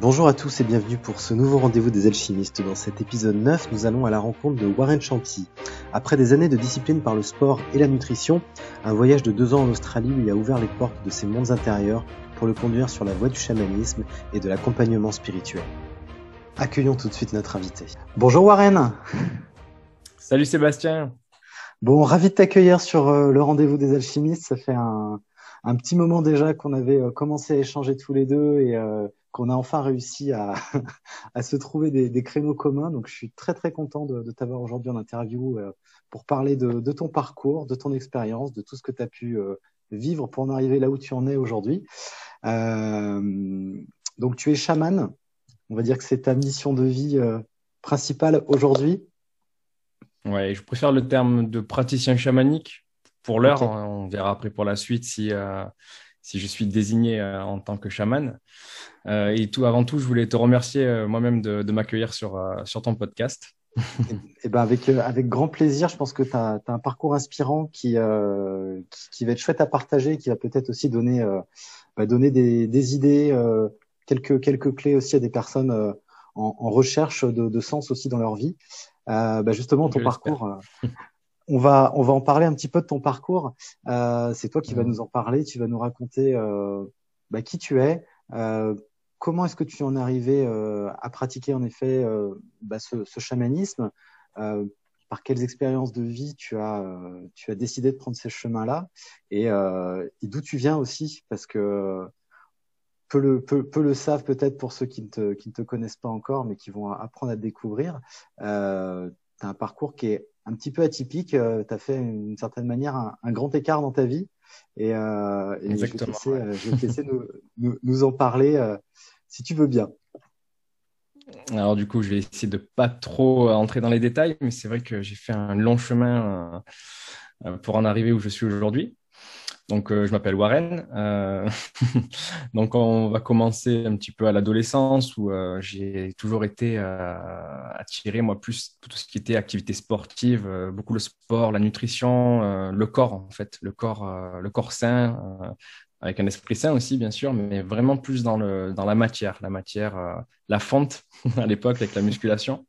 Bonjour à tous et bienvenue pour ce nouveau rendez-vous des alchimistes. Dans cet épisode 9, nous allons à la rencontre de Warren Champy. Après des années de discipline par le sport et la nutrition, un voyage de deux ans en Australie lui a ouvert les portes de ses mondes intérieurs pour le conduire sur la voie du chamanisme et de l'accompagnement spirituel. Accueillons tout de suite notre invité. Bonjour Warren Salut Sébastien Bon, ravi de t'accueillir sur euh, le rendez-vous des alchimistes. Ça fait un, un petit moment déjà qu'on avait euh, commencé à échanger tous les deux et euh, qu'on a enfin réussi à, à se trouver des, des, créneaux communs. Donc, je suis très très content de, de t'avoir aujourd'hui en interview euh, pour parler de, de, ton parcours, de ton expérience, de tout ce que tu as pu euh, vivre pour en arriver là où tu en es aujourd'hui. Euh, donc, tu es chaman. On va dire que c'est ta mission de vie principale aujourd'hui. Ouais, je préfère le terme de praticien chamanique pour l'heure. Okay. On verra après pour la suite si si je suis désigné euh, en tant que chaman. Euh, et tout avant tout, je voulais te remercier euh, moi-même de, de m'accueillir sur, sur ton podcast. et, et ben avec, avec grand plaisir, je pense que tu as, as, un parcours inspirant qui, euh, qui, qui, va être chouette à partager, qui va peut-être aussi donner, euh, bah donner des, des idées, euh, quelques, quelques clés aussi à des personnes en, en, recherche de, de, sens aussi dans leur vie. Bah justement, ton parcours, on va, on va en parler un petit peu de ton parcours. Euh, c'est toi qui vas nous en parler. Tu vas nous raconter euh, bah, qui tu es, euh, comment est-ce que tu en es arrivé euh, à pratiquer en effet euh, bah, ce, ce, chamanisme, euh, par quelles expériences de vie tu as, tu as décidé de prendre ces chemins-là, et, et d'où tu viens aussi, parce que peu le, peu, peu le savent peut-être pour ceux qui ne, te, qui ne te connaissent pas encore, mais qui vont apprendre à te découvrir. Euh, tu as un parcours qui est un petit peu atypique. Euh, tu as fait d'une certaine manière un, un, grand écart dans ta vie. Et, euh, et je vais te laisser, ouais. je vais te laisser nous, nous, nous, en parler euh, si tu veux bien. Alors du coup, je vais essayer de pas trop entrer dans les détails, mais c'est vrai que j'ai fait un long chemin euh, pour en arriver où je suis aujourd'hui. Donc, euh, je m'appelle Warren. Euh... donc, on va commencer un petit peu à l'adolescence où euh, j'ai toujours été euh, attiré, moi, plus tout ce qui était activité sportive, euh, beaucoup le sport, la nutrition, euh, le corps, en fait, le corps, le corps sain, avec un esprit sain aussi, bien sûr, mais vraiment plus dans, le, dans la matière, la matière, la fonte à l'époque avec la musculation.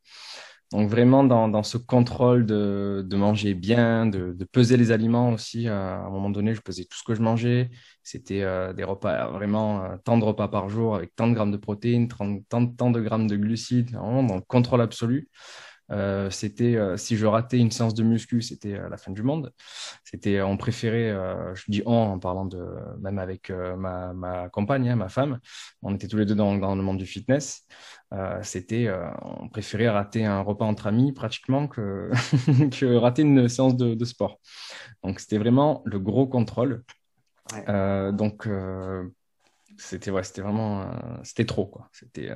Donc vraiment dans, ce contrôle de, manger bien, de, peser les aliments aussi. Euh, à un moment donné, je pesais tout ce que je mangeais. C'était euh, des repas, vraiment euh, tant de repas par jour avec tant de grammes de protéines, tant, tant, tant de grammes de glucides, vraiment dans le contrôle absolu. Euh, c'était euh, si je ratais une séance de muscu, c'était euh, la fin du monde. C'était on préférait, je dis on en parlant de même avec ma, ma compagne, hein, ma femme, on était tous les deux dans, dans le monde du fitness. c'était on préférait rater un repas entre amis pratiquement que que rater une séance de, de sport. Donc c'était vraiment le gros contrôle. Donc c'était ouais, c'était vraiment c'était trop quoi. C'était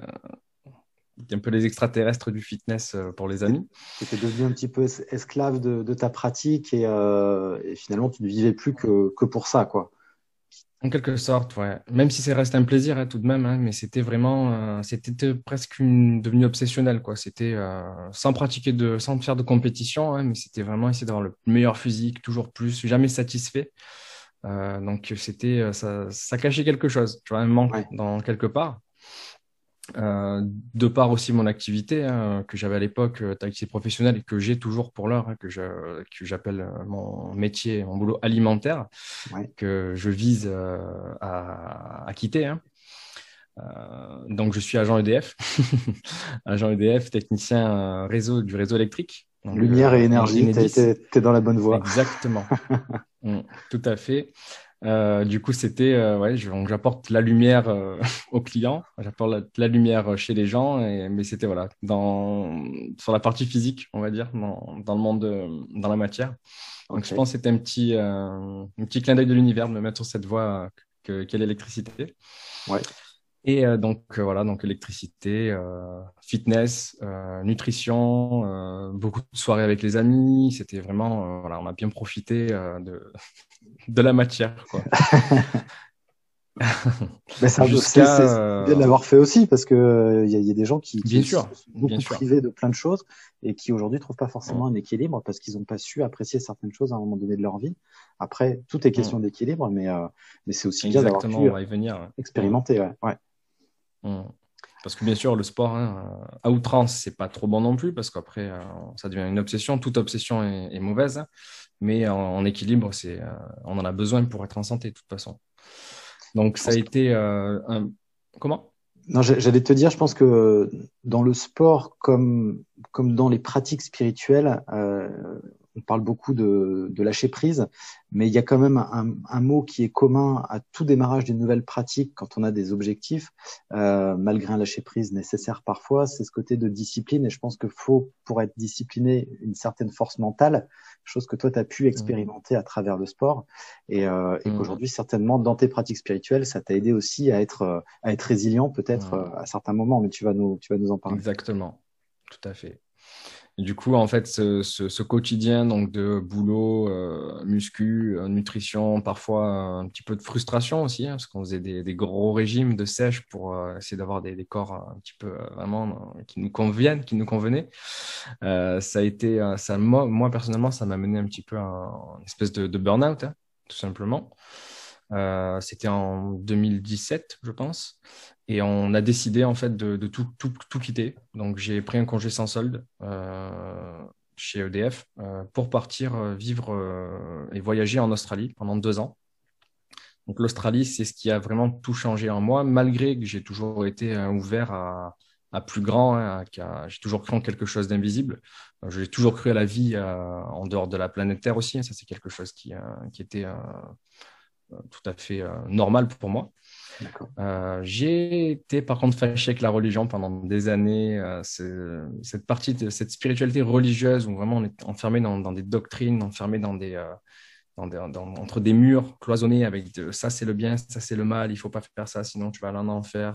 un peu les extraterrestres du fitness euh, pour les amis. Tu étais devenu un petit peu esclave de, de ta pratique et, euh, et, finalement tu ne vivais plus que, que pour ça, quoi. En quelque sorte, ouais. Même si ça reste un plaisir hein, tout de même, hein, mais c'était vraiment, euh, c'était presque une, devenu obsessionnel, quoi. C'était euh, sans pratiquer de, sans faire de compétition, hein, mais c'était vraiment essayer d'avoir le meilleur physique, toujours plus, jamais satisfait. Euh, donc c'était, ça, ça cachait quelque chose, tu vois, un manque ouais. dans quelque part. Euh, de part aussi mon activité hein, que j'avais à l'époque, euh, activité professionnelle et que j'ai toujours pour l'heure, hein, que j'appelle euh, mon métier, mon boulot alimentaire, ouais. que je vise euh, à, à, quitter. Hein. Donc je suis agent EDF, agent EDF, technicien réseau du réseau électrique. Donc, Lumière et énergie, tu es, dans la bonne voie. Exactement, mm, tout à fait. Euh, du coup, c'était, euh, ouais, j'apporte la lumière euh, aux clients, j'apporte la, la, lumière chez les gens, et, mais c'était voilà, dans, sur la partie physique, on va dire, dans, dans le monde, de, dans la matière. Donc, okay. je pense que c'était un petit, euh, un petit clin d'œil de l'univers de me mettre sur cette voie qu'est qu l'électricité. Ouais. Et euh, donc euh, voilà, donc électricité, euh, fitness, nutrition, beaucoup de soirées avec les amis. C'était vraiment, voilà, on a bien profité de de la matière, quoi. Mais c'est bien de l'avoir fait aussi parce que il y, y, a des gens qui, qui bien sûr, sont beaucoup bien privés de plein de choses et qui aujourd'hui trouvent pas forcément un équilibre parce qu'ils n'ont pas su apprécier certaines choses à un moment donné de leur vie. Après, tout est question d'équilibre, mais euh, mais c'est aussi Exactement, bien d'avoir pu venir. expérimenter. Ouais. ouais. Mmh. parce que bien sûr, le sport hein, à outrance, c'est pas trop bon non plus, parce qu'après, ça devient une obsession. Toute obsession est, mauvaise, mais en, équilibre, c'est, on en a besoin pour être en santé de toute façon. Donc, ça a été un. Comment? Non, j'allais te dire, je pense que dans le sport comme comme dans les pratiques spirituelles, euh, on parle beaucoup de, de, lâcher prise, mais il y a quand même un, un, mot qui est commun à tout démarrage d'une nouvelle pratique quand on a des objectifs, euh, malgré un lâcher prise nécessaire parfois, c'est ce côté de discipline. Et je pense que faut, pour être discipliné, une certaine force mentale, chose que toi, tu as pu expérimenter à travers le sport. Et, euh, et mmh. qu'aujourd'hui, certainement, dans tes pratiques spirituelles, ça t'a aidé aussi à être, à être résilient peut-être mmh. à certains moments, mais tu vas nous, tu vas nous en parler. Exactement. Tout à fait du coup, en fait, ce, quotidien donc de boulot, euh, muscu, euh, nutrition, parfois un petit peu de frustration aussi, hein, parce qu'on faisait des, gros régimes de sèche pour euh, essayer d'avoir des, corps un petit peu vraiment qui nous conviennent, qui nous convenaient. ça a été, ça, moi, moi personnellement, ça m'a mené un petit peu à une espèce de, de burn-out, hein, tout simplement. C'était en 2017, je pense. Et on a décidé en fait de, de tout, tout, tout, quitter. Donc j'ai pris un congé sans solde euh, chez EDF euh, pour partir euh, vivre euh, et voyager en Australie pendant deux ans. Donc l'Australie, c'est ce qui a vraiment tout changé en moi, malgré que j'ai toujours été euh, ouvert à, à plus grand, hein, j'ai toujours cru en quelque chose d'invisible. J'ai toujours cru à la vie en dehors de la planète Terre aussi. Hein. Ça, c'est quelque chose qui, qui était tout à fait normal pour moi. Euh, j'ai été par contre fâché avec la religion pendant des années. Euh, cette partie de cette spiritualité religieuse où vraiment on est enfermé dans, des doctrines, enfermé dans des, euh, entre des murs cloisonnés avec ça c'est le bien, ça c'est le mal, il faut pas faire ça sinon tu vas aller en enfer.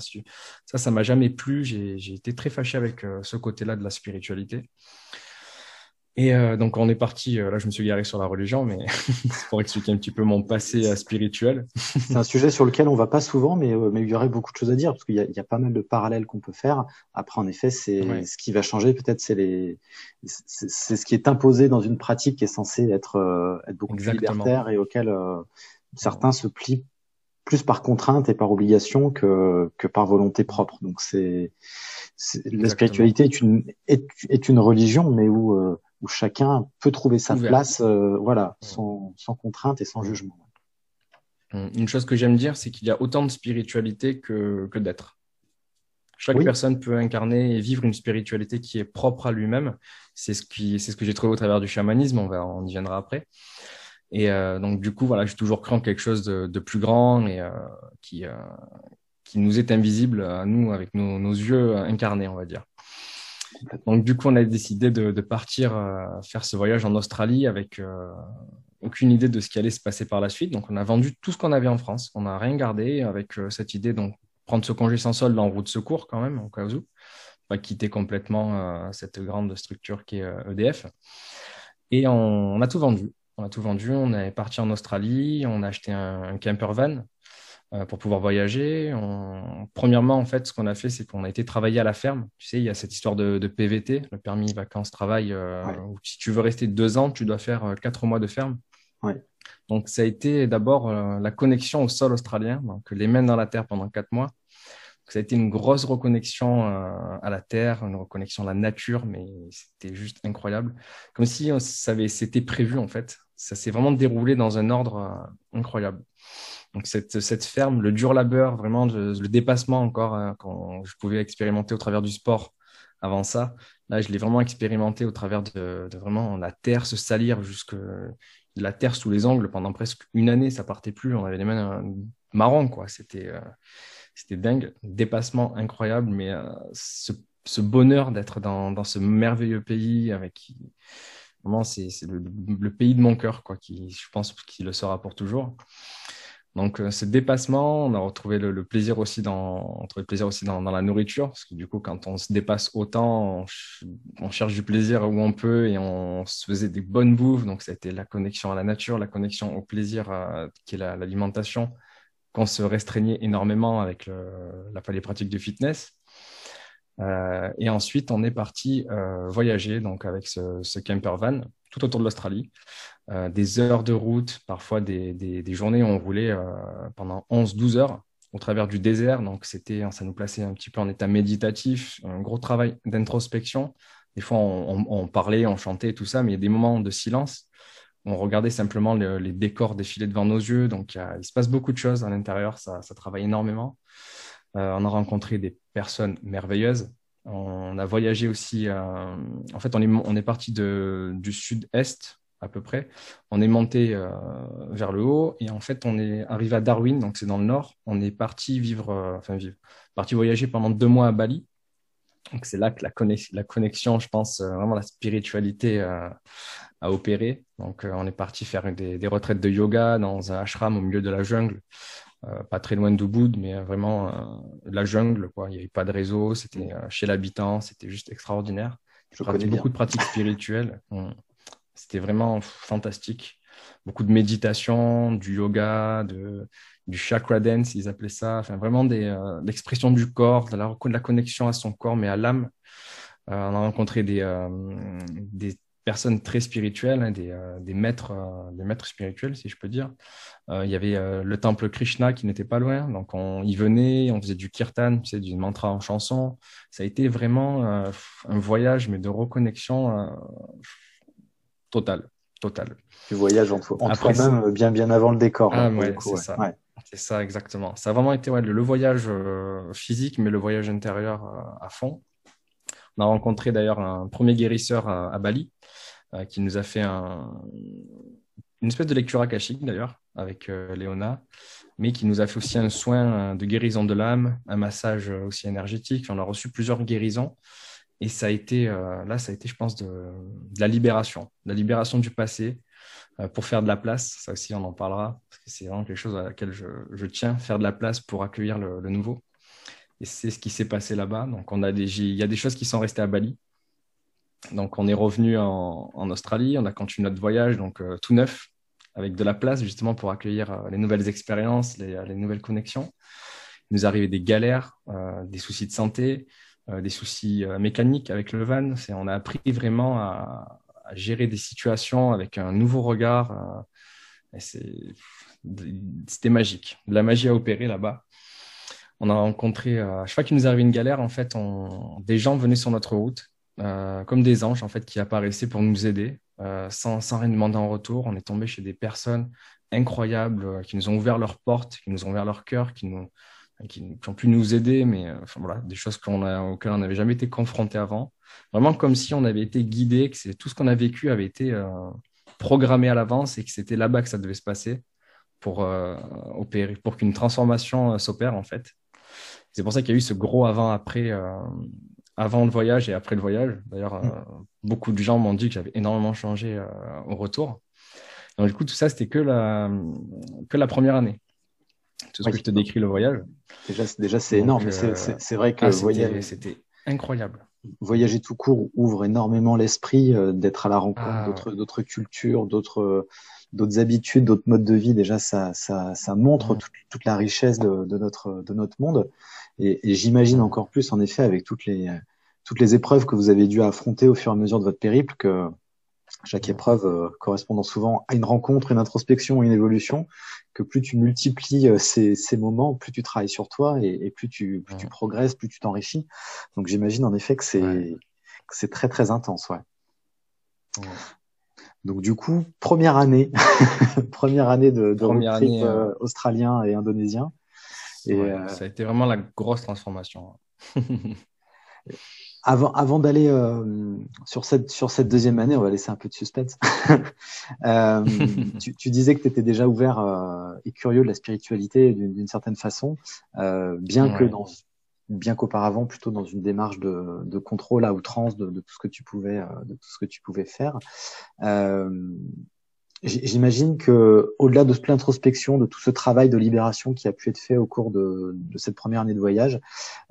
Ça, ça m'a jamais plu. J'ai été très fâché avec ce côté-là de la spiritualité. Et euh, donc on est parti, euh, là je me suis garé sur la religion, mais pour expliquer un petit peu mon passé euh, spirituel. c'est un sujet sur lequel on va pas souvent, mais, mais il y aurait beaucoup de choses à dire, parce qu'il y, y, a pas mal de parallèles qu'on peut faire. Après, en effet, c'est ce qui va changer, peut-être, c'est les, c'est ce qui est imposé dans une pratique qui est censée être, être beaucoup plus libertaire et auquel certains se plient plus par contrainte et par obligation que, que par volonté propre. Donc c'est la spiritualité est une est, est, une religion, mais où où chacun peut trouver sa place, euh, voilà, sans, sans, contrainte et sans jugement. Hum, une chose que j'aime dire, c'est qu'il y a autant de spiritualité que, que d'être. Chaque personne peut incarner et vivre une spiritualité qui est propre à lui-même. C'est ce qui, c'est ce que j'ai trouvé au travers du chamanisme. On va, on y viendra après. Et euh, donc du coup, voilà, j'ai toujours cru en quelque chose de, de plus grand et euh, qui, euh, qui nous est invisible à nous avec nos, nos yeux incarnés, on va dire. Donc du coup, on a décidé de, de partir euh, faire ce voyage en Australie avec euh, aucune idée de ce qui allait se passer par la suite. Donc on a vendu tout ce qu'on avait en France. On n'a rien gardé avec euh, cette idée donc prendre ce congé sans solde en route de secours quand même au cas où, pas quitter complètement cette grande structure qui est EDF. E Et on, on, a tout vendu. On a tout vendu. On est parti en Australie. On a acheté un, un camper van euh, pour pouvoir voyager. Premièrement, en fait, ce qu'on a fait, c'est qu'on a été travailler à la ferme. Tu sais, il y a cette histoire de, de PVT, le permis vacances-travail, euh, où si tu veux rester deux ans, tu dois faire euh, quatre mois de ferme. Ouais. Donc, ça a été d'abord la connexion au sol australien, donc les mains dans la terre pendant quatre mois. ça a été une grosse reconnexion à la terre, une reconnexion à la nature, mais c'était juste incroyable. Comme si ça avait, c'était prévu, en fait. Ça s'est vraiment déroulé dans un ordre incroyable. Donc cette, cette ferme, le dur labeur, vraiment le, dépassement encore hein, quand je pouvais expérimenter au travers du sport avant ça. Là, je l'ai vraiment expérimenté au travers de, de, vraiment la terre se salir jusque la terre sous les angles pendant presque une année, ça partait plus. On avait les mains euh, marron, quoi. C'était euh, c'était dingue, dépassement incroyable, mais euh, ce, ce, bonheur d'être dans, dans, ce merveilleux pays avec vraiment c'est le, le, pays de mon cœur, quoi. Qui je pense qu'il le sera pour toujours. Donc, euh, ce dépassement, on a retrouvé le, plaisir aussi dans, on le plaisir aussi dans, dans, la nourriture, parce que du coup, quand on se dépasse autant, on, cherche du plaisir où on peut et on se faisait des bonnes bouffes. Donc, c'était la connexion à la nature, la connexion au plaisir euh, qui est l'alimentation, qu'on se restreignait énormément avec le, la, les pratiques de fitness. Euh, et ensuite, on est parti euh, voyager donc avec ce, ce camper van tout autour de l'Australie. Euh, des heures de route, parfois des, des, des, journées où on roulait euh, pendant 11-12 heures au travers du désert. Donc, c'était, ça nous plaçait un petit peu en état méditatif, un gros travail d'introspection. Des fois, on, parlait, on chantait, tout ça, mais il y a des moments de silence. On regardait simplement les décors défiler devant nos yeux. Donc, il, se passe beaucoup de choses à l'intérieur. Ça, ça, travaille énormément. Euh, on a rencontré des personnes merveilleuses. On a voyagé aussi. Euh, en fait, on est, parti de, du sud-est à peu près. On est monté euh, vers le haut et en fait, on est arrivé à Darwin, donc c'est dans le nord. On est parti vivre, enfin vivre, parti voyager pendant deux mois à Bali. Donc c'est là que la, la, connexion, je pense, vraiment la spiritualité a opéré. Donc on est parti faire des, des, retraites de yoga dans un ashram au milieu de la jungle euh, pas très loin d'Ubud, mais euh, vraiment euh, la jungle. Quoi. Il n'y avait pas de réseau, c'était chez l'habitant, c'était juste extraordinaire. Je beaucoup de pratiques spirituelles. C'était vraiment fantastique. Beaucoup de méditation, du yoga, de, du chakra dance, ils appelaient ça. Enfin, vraiment des, l'expression du corps, de la, de la, connexion à son corps, mais à l'âme. on a rencontré des, des personnes très spirituelles, hein, des, euh, des, maîtres, euh, des maîtres spirituels, si je peux dire. Euh, il y avait le temple Krishna qui n'était pas loin, donc on y venait, on faisait du kirtan, tu sais, du mantra en chanson. Ça a été vraiment un voyage, mais de reconnexion totale, totale. Du voyage en, toi-même, bien, bien avant le décor. Ah, ouais, c'est ça. C'est ça, exactement. Ça a vraiment été ouais, le, voyage physique, mais le voyage intérieur à fond. On a rencontré d'ailleurs un premier guérisseur à, Bali euh, qui nous a fait une espèce de lecture akashique d'ailleurs avec euh, Léona, mais qui nous a fait aussi un soin euh, de guérison de l'âme, un massage aussi énergétique. On a reçu plusieurs guérisons et ça a été là, ça a été, je pense, de, la libération, de la libération du passé pour faire de la place. Ça aussi, on en parlera parce que c'est vraiment quelque chose à laquelle je, tiens, faire de la place pour accueillir le nouveau. Et c'est ce qui s'est passé là-bas. Donc, on a des, il y a des choses qui sont restées à Bali. Donc, on est revenu en, Australie. On a continué notre voyage, donc euh, tout neuf, avec de la place justement pour accueillir euh, les nouvelles expériences, les, nouvelles connexions. Il nous arrivait des galères, euh, des soucis de santé, des soucis mécaniques avec le van. On a appris vraiment à, gérer des situations avec un nouveau regard. C'était magique. La magie a opéré là-bas on a rencontré, euh, chaque fois qu'il nous arrivait une galère, en fait, des gens venaient sur notre route, euh, comme des anges, en fait, qui apparaissaient pour nous aider, euh, sans, rien demander en retour. On est tombé chez des personnes incroyables qui nous ont ouvert leurs portes, qui nous ont ouvert leur cœur, qui, nous, qui, ont pu nous aider, mais voilà, des choses qu'on a, auxquelles on n'avait jamais été confronté avant. Vraiment comme si on avait été guidé, que tout ce qu'on a vécu avait été programmé à l'avance et que c'était là-bas que ça devait se passer pour opérer, pour qu'une transformation s'opère en fait. C'est pour ça qu'il y a eu ce gros avant-après, euh, avant le voyage et après le voyage. D'ailleurs, euh, mm. beaucoup de gens m'ont dit que j'avais énormément changé euh, au retour. Donc, du coup, tout ça, c'était que la, que la première année. Tout ce que je te décris, le voyage. Déjà, déjà c'est énorme. c'est vrai que ah, c'était incroyable. Voyager tout court ouvre énormément l'esprit, d'être à la rencontre ah. d'autres cultures, d'autres d'autres habitudes, d'autres modes de vie. Déjà, ça, ça, ça montre toute, la richesse de, de, notre, de notre monde. Et, et j'imagine encore plus, en effet, avec toutes les, toutes les épreuves que vous avez dû affronter au fur et à mesure de votre périple, que chaque épreuve euh, correspondant souvent à une rencontre, une introspection, une évolution, que plus tu multiplies euh, ces, ces moments, plus tu travailles sur toi et, et plus, tu, plus tu progresses, plus tu t'enrichis. Donc j'imagine en effet que c'est c'est très très intense, ouais. Donc du coup, première année, première année de, de première année, euh, australien et indonésien. Et euh, ça a été vraiment la grosse transformation. avant, avant d'aller euh, sur cette sur cette deuxième année, on va laisser un peu de suspense. euh, tu, tu, disais que tu étais déjà ouvert et curieux de la spiritualité d'une certaine façon, bien que dans bien qu'auparavant plutôt dans une démarche de, de contrôle à outrance de, de, tout ce que tu pouvais euh, de tout ce que tu pouvais faire. Euh, J'imagine que au-delà de toute l'introspection, de tout ce travail de libération qui a pu être fait au cours de, de cette première année de voyage,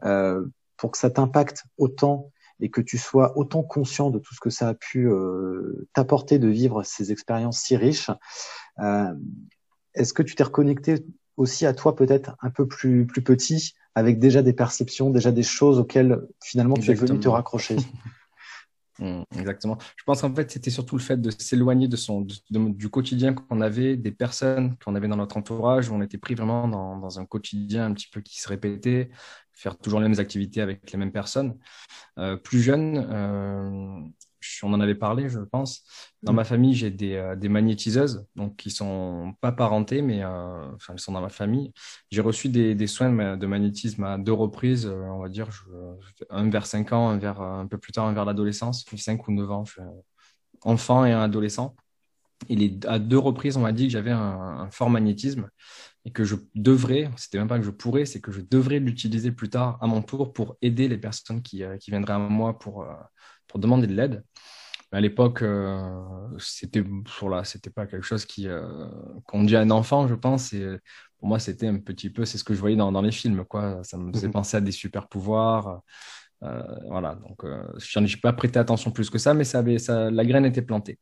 euh, pour que ça t'impacte autant et que tu sois autant conscient de tout ce que ça a pu euh, t'apporter de vivre ces expériences si riches, euh, est-ce que tu t'es reconnecté aussi à toi peut-être un peu plus plus petit avec déjà des perceptions, déjà des choses auxquelles finalement tu es venu te raccrocher. Mm, exactement. Je pense qu'en fait, c'était surtout le fait de s'éloigner de son, du quotidien qu'on avait, des personnes qu'on avait dans notre entourage, où on était pris vraiment dans, dans, un quotidien un petit peu qui se répétait, faire toujours les mêmes activités avec les mêmes personnes. Euh, plus jeune, euh, on en avait parlé, je pense. Dans ma famille, j'ai des, euh, des, magnétiseuses, donc qui sont pas parentées, mais euh, enfin, elles sont dans ma famille. J'ai reçu des, des, soins de magnétisme à deux reprises, euh, on va dire, un vers 5 ans, un vers un peu plus tard, un vers l'adolescence, 5 ou 9 ans, je enfant et un adolescent. Et les, à deux reprises, on m'a dit que j'avais un, un, fort magnétisme et que je devrais, c'était même pas que je pourrais, c'est que je devrais l'utiliser plus tard à mon tour pour aider les personnes qui, qui viendraient à moi pour pour demander de l'aide. À l'époque, euh, c'était sur là, c'était pas quelque chose qui euh, qu'on dit à un enfant, je pense. Et pour moi, c'était un petit peu, c'est ce que je voyais dans, dans les films, quoi. Ça me faisait mhm. penser à des super pouvoirs. Euh, voilà, donc je n'ai pas prêté attention plus que ça, mais ça avait, ça, la graine était plantée.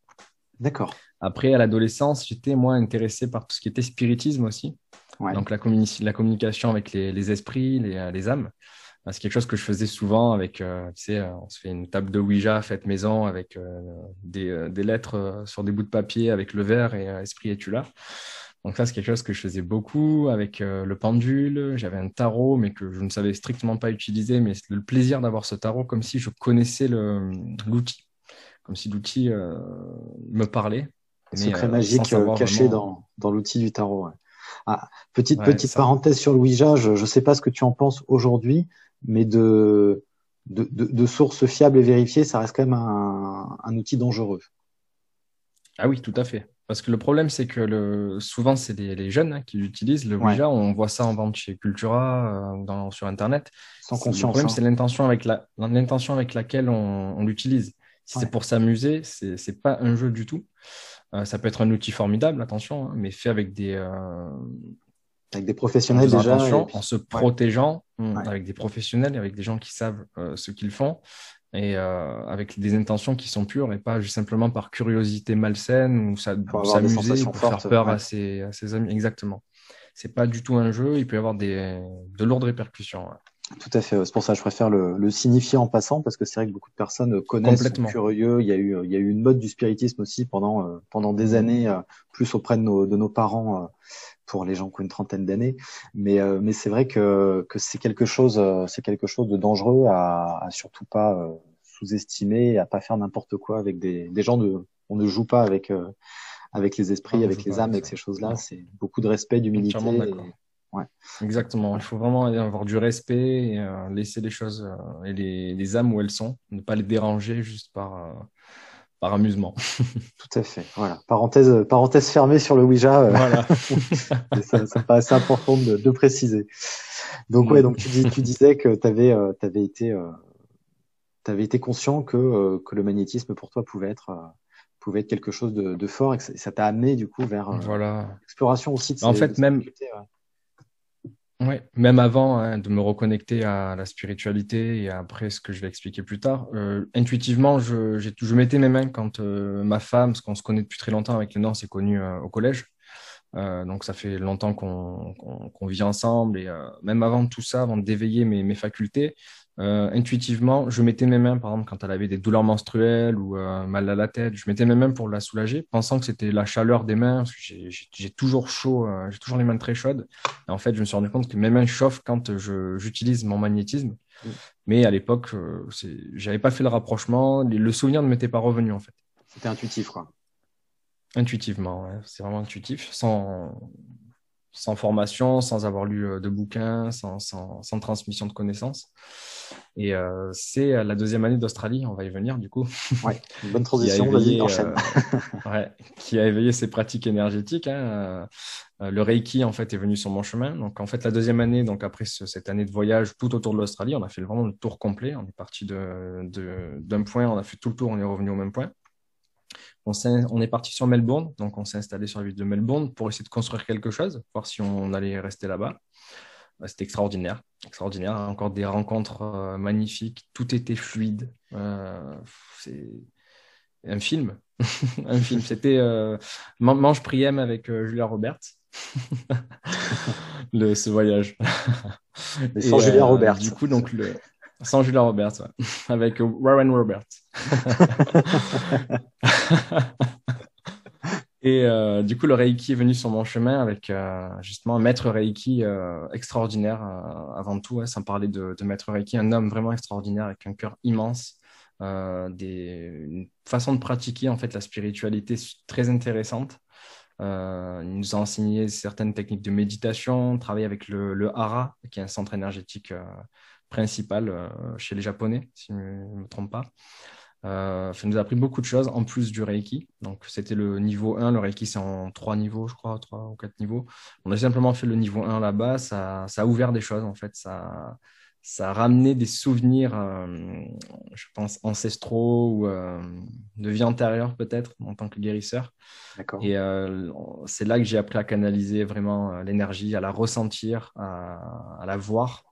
D'accord. Après, à l'adolescence, j'étais moins intéressé par tout ce qui était spiritisme aussi. Donc la, la, communication avec les, les esprits, les, les âmes. Bah, c'est quelque chose que je faisais souvent avec, euh, tu sais, euh, on se fait une table de Ouija faite maison avec euh, des, des, lettres sur des bouts de papier avec le verre et esprit es-tu là. Donc ça, c'est quelque chose que je faisais beaucoup avec le pendule. J'avais un tarot, mais que je ne savais strictement pas utiliser. Mais le plaisir d'avoir ce tarot, comme si je connaissais l'outil, comme si l'outil me parlait. Un secret magique caché dans, dans l'outil du tarot. Ah, petite petite parenthèse sur le Ouija, je ne sais pas ce que tu en penses aujourd'hui, mais de, de, de, sources fiables et vérifiées, ça reste quand même un, un outil dangereux. Ah oui, tout à fait. Parce que le problème, c'est que le... souvent, c'est les, jeunes hein, qui l'utilisent. Le Ouija, on voit ça en vente chez Cultura, euh, dans, sur Internet. Sans conscience. Le problème, c'est l'intention avec, la... l'intention avec laquelle on, on l'utilise. Si c'est pour s'amuser, c'est n'est pas un jeu du tout. Euh, ça peut être un outil formidable, attention, hein, mais fait avec des, euh, avec des professionnels déjà. En se protégeant hmm, avec des professionnels, avec des gens qui savent euh, ce qu'ils font et euh, avec des intentions qui sont pures et pas juste simplement par curiosité malsaine ou ça, pour s'amuser pour faire peur à, ses, à ses amis. Exactement. C'est pas du tout un jeu, il peut y avoir des, de lourdes répercussions. Tout à fait. C'est pour ça que je préfère le, le signifier en passant parce que c'est vrai que beaucoup de personnes connaissent, sont curieux. Il y a eu, il y a eu une mode du spiritisme aussi pendant euh, pendant des mmh. années, plus auprès de nos de nos parents pour les gens qui ont une trentaine d'années. Mais, euh, mais c'est vrai que, que c'est quelque chose, euh, c'est quelque chose de dangereux à, à surtout pas euh, sous-estimer, à pas faire n'importe quoi avec des, des gens de, on ne joue pas avec, avec les esprits, avec les âmes, avec ces choses-là. C'est beaucoup de respect, d'humilité. Ouais. Exactement. Il faut vraiment avoir du respect et laisser les choses et les, les, âmes où elles sont, ne pas les déranger juste par, par amusement. Tout à fait. Voilà. Parenthèse, parenthèse fermée sur le Ouija. Euh, voilà. ça, ça paraissait important de, de préciser. Donc ouais, donc tu, dis, tu disais que tu avais, euh, avais été, euh, avais été conscient que euh, que le magnétisme pour toi pouvait être pouvait être quelque chose de, de fort et que ça t'a amené du coup vers voilà. l'exploration aussi. De en fait, même oui, même avant hein, de me reconnecter à la spiritualité et après ce que je vais expliquer plus tard, euh, intuitivement, je, je mettais mes mains quand euh, ma femme, parce qu'on se connaît depuis très longtemps avec Léna, on s'est connus euh, au collège. Euh, donc ça fait longtemps qu'on qu'on vit ensemble et même avant tout ça, avant d'éveiller mes, mes facultés, euh, intuitivement, je mettais mes mains, par exemple, quand elle avait des douleurs menstruelles ou euh, mal à la tête, je mettais mes mains pour la soulager, pensant que c'était la chaleur des mains, parce que j'ai toujours chaud, euh, j'ai toujours les mains très chaudes. Et en fait, je me suis rendu compte que mes mains chauffent quand j'utilise mon magnétisme. Mais à l'époque, j'avais pas fait le rapprochement, le souvenir ne m'était pas revenu, en fait. C'était intuitif, quoi. Intuitivement, ouais. c'est vraiment intuitif, sans, sans formation, sans avoir lu de bouquins, sans, sans, sans transmission de connaissances. Et euh, c'est euh, la deuxième année d'Australie, on va y venir du coup. Ouais, une bonne transition, vas-y, enchaîne. Euh, ouais, qui a éveillé ses pratiques énergétiques. Hein. le Reiki, en fait, est venu sur mon chemin. Donc, en fait, la deuxième année, donc après cette année de voyage tout autour de l'Australie, on a fait vraiment le tour complet. On est parti d'un de, point, on a fait tout le tour, on est revenu au même point. On, on est parti sur Melbourne, donc on s'est installé sur la ville de Melbourne pour essayer de construire quelque chose, voir si on allait rester là-bas. C'était extraordinaire, extraordinaire. Encore des rencontres euh, magnifiques. Tout était fluide. Euh, c'est un film, un film. C'était euh, Mange Priem avec Julia Roberts. le, ce voyage. sans Julia Roberts. Du coup, donc le. Sans Julia Roberts, ouais. avec Warren Roberts. Et euh, du coup, le Reiki est venu sur mon chemin avec euh, justement un maître Reiki euh, extraordinaire avant tout, sans parler de, de, maître Reiki, un homme vraiment extraordinaire avec un cœur immense, des, une façon de pratiquer en fait la spiritualité très intéressante. il nous a enseigné certaines techniques de méditation, travailler avec le, le Hara, qui est un centre énergétique principal chez les Japonais, si je ne me trompe pas. Euh, ça nous a appris beaucoup de choses en plus du Reiki. Donc, c'était le niveau 1. Le Reiki, c'est en trois niveaux, je crois, trois ou quatre niveaux. On a simplement fait le niveau 1 là-bas. Ça, ça a ouvert des choses, en fait. Ça, ça a ramené des souvenirs, euh, je pense, ancestraux ou euh, de vie antérieure, peut-être, en tant que guérisseur. Et c'est là que j'ai appris à canaliser vraiment l'énergie, à la ressentir, à, à la voir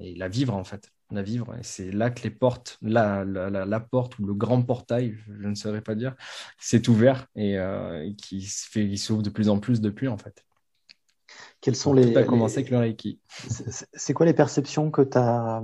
et la vivre, en fait à vivre. Et c'est là que les portes, la, la, porte ou le grand portail, je ne saurais pas dire, s'est ouvert et, euh, qui s'ouvre de plus en plus depuis en fait. Quels sont les. Tout a commencé avec le Reiki. C'est quoi les perceptions que tu as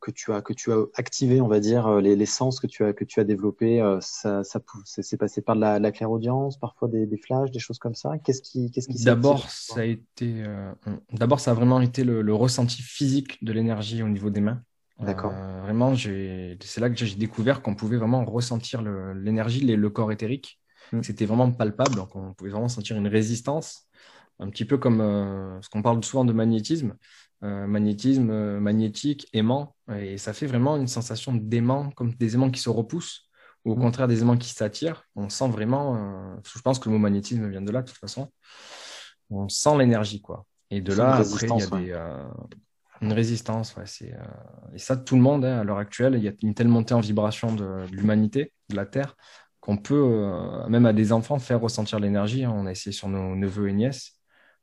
que, tu as que tu as activé, on va dire, euh, les, les sens que tu as que tu as développés, euh, ça, ça c'est passé par de la, la clairaudience, parfois des, des, flashs, des choses comme ça. Qu'est-ce qui qu'est-ce qui D'abord, ça a été euh, d'abord ça a vraiment été le, le ressenti physique de l'énergie au niveau des mains. D'accord. Euh, vraiment, c'est là que j'ai découvert qu'on pouvait vraiment ressentir l'énergie, le, le, corps éthérique. Mm. C'était vraiment palpable, donc on pouvait vraiment sentir une résistance, un petit peu comme ce qu'on parle souvent de magnétisme. Euh, magnétisme euh, magnétique, aimant, et ça fait vraiment une sensation d'aimant, comme des aimants qui se repoussent, ou au mm. contraire des aimants qui s'attirent. On sent vraiment, euh, je pense que le mot magnétisme vient de là de toute façon, on sent l'énergie, quoi. Et de là, après, il y a des, une résistance, ouais, c'est, et ça, tout le monde, hein, à l'heure actuelle, il y a une telle montée en vibration de, l'humanité, de la Terre, qu'on peut, même à des enfants, faire ressentir l'énergie. On a essayé sur nos neveux et nièces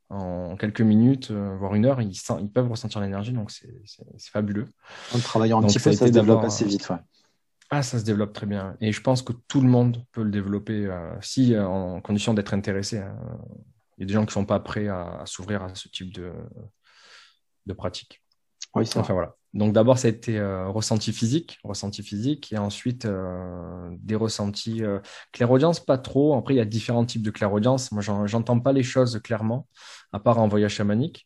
en quelques minutes, euh, voire une heure, ils, ils peuvent ressentir l'énergie, donc c'est fabuleux. En travaillant un petit peu, ça se développe assez vite. Ouais. Ah, ça se développe très bien. Et je pense que tout le monde peut le développer euh, si, euh, en condition d'être intéressé. Hein. Il y a des gens qui ne sont pas prêts à, s'ouvrir à ce type de, de pratique. Oui, enfin, voilà. Donc d'abord, ça a été euh, ressenti physique, ressenti physique, et ensuite euh, des ressentis euh, clairaudience, pas trop. Après, il y a différents types de clairaudience. Moi, j'entends pas les choses clairement, à part en voyage chamanique.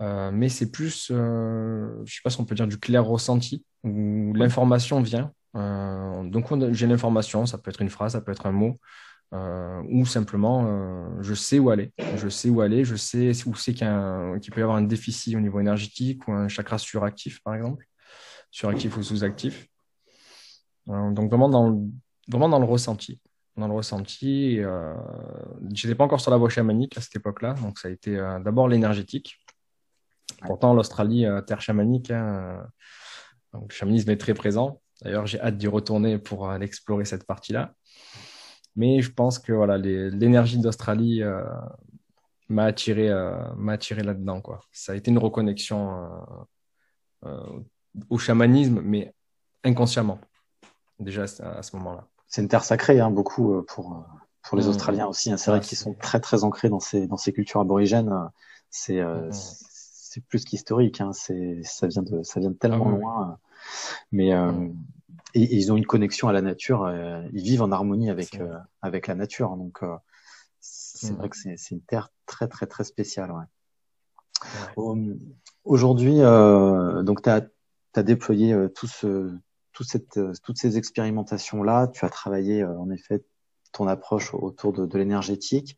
Euh, mais c'est plus, je sais pas si on peut dire du clair ressenti, où l'information vient. donc j'ai l'information, ça peut être une phrase, ça peut être un mot, euh, ou simplement euh, je sais où aller. Je sais où aller, je sais où c'est qu'il peut y avoir un déficit au niveau énergétique ou un chakra suractif, par exemple, suractif ou sous-actif. Euh, donc vraiment dans, le, vraiment dans le ressenti. Dans le ressenti, je n'étais pas encore sur la voie chamanique à cette époque-là, donc ça a été d'abord l'énergétique. Pourtant, l'Australie, terre chamanique, hein, le chamanisme est très présent. D'ailleurs, j'ai hâte d'y retourner pour explorer cette partie-là. Mais je pense que voilà, l'énergie d'Australie euh, m'a attiré, euh, m'a attiré là-dedans. Quoi. Ça a été une reconnexion euh, au chamanisme, mais inconsciemment, déjà à ce moment-là. C'est une terre sacrée, hein, beaucoup pour, pour les mmh. Australiens aussi. Hein. C'est vrai qu'ils sont très très ancrés dans ces, dans ces cultures aborigènes. C'est mmh. c'est plus qu'historique. Hein. Ça, vient de, ça vient de tellement ah loin. Mais, mmh et, ils ont une connexion à la nature. Euh, ils vivent en harmonie avec euh, avec la nature. Donc euh, c'est vrai que c'est une terre très très très spéciale. Ouais. Aujourd'hui, donc tu as, as, déployé tout ce, tout cette, toutes ces expérimentations-là. Tu as travaillé en effet ton approche autour de, de l'énergétique.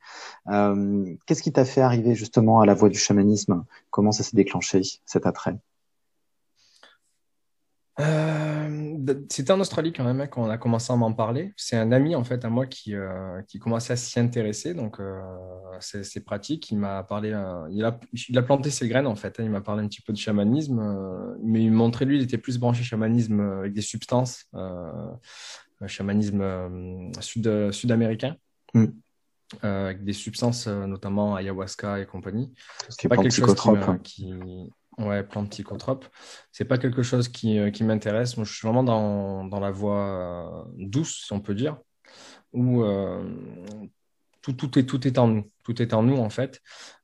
Euh, Qu'est-ce qui t'a fait arriver justement à la voie du chamanisme? Comment ça s'est déclenché cet attrait? Euh, c'était en Australie quand même hein, qu'on a commencé à m'en parler. C'est un ami en fait à moi qui, euh, qui commençait à s'y intéresser, donc euh, c'est pratique. Il m'a parlé, il, a, il a planté ses graines en fait. Hein. Il m'a parlé un petit peu de chamanisme, mais il montrait lui, il était plus branché chamanisme avec des substances, chamanisme sud, sud-américain. Mm. avec des substances, notamment ayahuasca et compagnie. C'est pas quelque chose qui, Ouais, plantes psychotropes. C'est pas quelque chose qui, euh, qui m'intéresse. Moi, je suis vraiment dans, la voie euh, douce, si on peut dire, où euh, tout, tout, est, tout est en nous. Tout est en nous, en fait.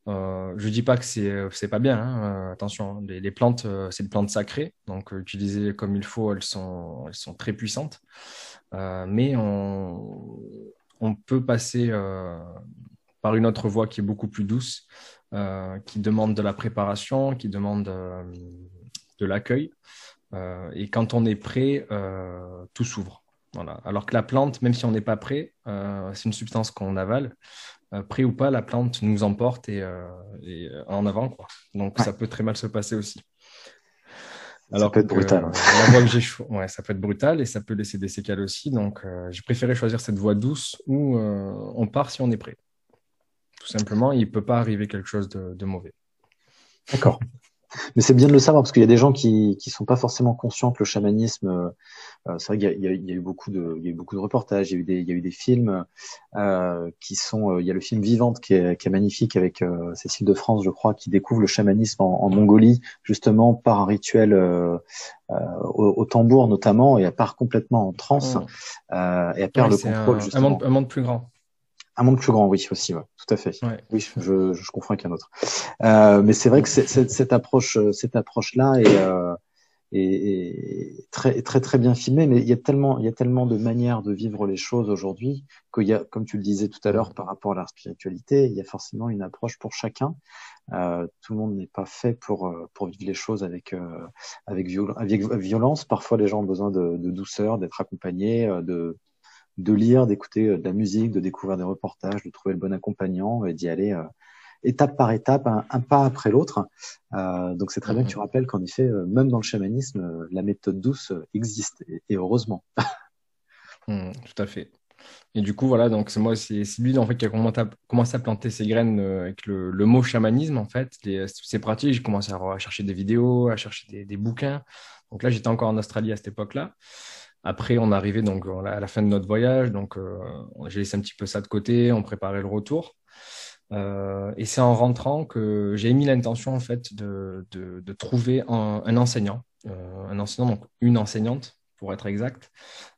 Je dis pas que c'est c'est pas bien. Hein, attention, les, les plantes, c'est des plantes sacrées, donc utilisées comme il faut, elles sont très puissantes. mais on peut passer par une autre voie qui est beaucoup plus douce, qui demande de la préparation, qui demande de l'accueil. et quand on est prêt, tout s'ouvre. Alors que la plante, même si on n'est pas prêt, euh, c'est une substance qu'on avale. Euh, prêt ou pas, la plante nous emporte et, euh, en avant. Quoi. Donc ça peut très mal se passer aussi. Alors ça peut être brutal. ça peut être brutal et ça peut laisser des séquelles aussi. Donc j'ai préféré choisir cette voie douce où on part si on est prêt. Tout simplement, il ne peut pas arriver quelque chose de mauvais. D'accord. Mais c'est bien de le savoir parce qu'il y a des gens qui qui sont pas forcément conscients que le chamanisme. Euh, c'est vrai qu'il y, y, y a, eu beaucoup de il y a eu beaucoup de reportages, il y a eu des il y a eu des films euh, qui sont. Euh, il y a le film Vivante qui est, qui est magnifique avec euh, Cécile de France, je crois, qui découvre le chamanisme en, en Mongolie justement par un rituel au, au, tambour notamment et elle part complètement en transe oh. et elle perd le contrôle. Un, justement. Un, monde, un monde plus grand. Un monde plus grand, oui, aussi, ouais, tout à fait. Oui, je, je confonds avec un autre. Euh, mais c'est vrai que cette approche, cette approche-là est, euh, est, très, très, très bien filmée. Mais il y a tellement, il y a tellement de manières de vivre les choses aujourd'hui qu'il y a, comme tu le disais tout à l'heure, par rapport à la spiritualité, il y a forcément une approche pour chacun. Euh, tout le monde n'est pas fait pour euh, pour vivre les choses avec euh, avec, avec violence. Parfois, les gens ont besoin de, de douceur, d'être accompagnés, euh, de de lire, d'écouter euh, de la musique, de découvrir des reportages, de trouver le bon accompagnant et d'y aller euh, étape par étape, un, pas après l'autre. Euh, donc c'est très bien que tu mhm. rappelles qu'en effet, même dans le chamanisme, la méthode douce existe et, heureusement. Hmm, tout à fait. Et du coup, voilà, donc c'est moi, c'est lui en fait qui a commencé à planter ses graines avec le, mot chamanisme en fait. C'est pratique, j'ai commencé à, chercher des vidéos, à chercher des, des bouquins. Donc là, j'étais encore en Australie à cette époque-là. Après, on arrivait donc à la fin de notre voyage, donc euh, j'ai laissé un petit peu ça de côté, on préparait le retour. Euh, et c'est en rentrant que j'ai mis l'intention en fait de, trouver un, enseignant, euh, un enseignant donc une enseignante pour être exact.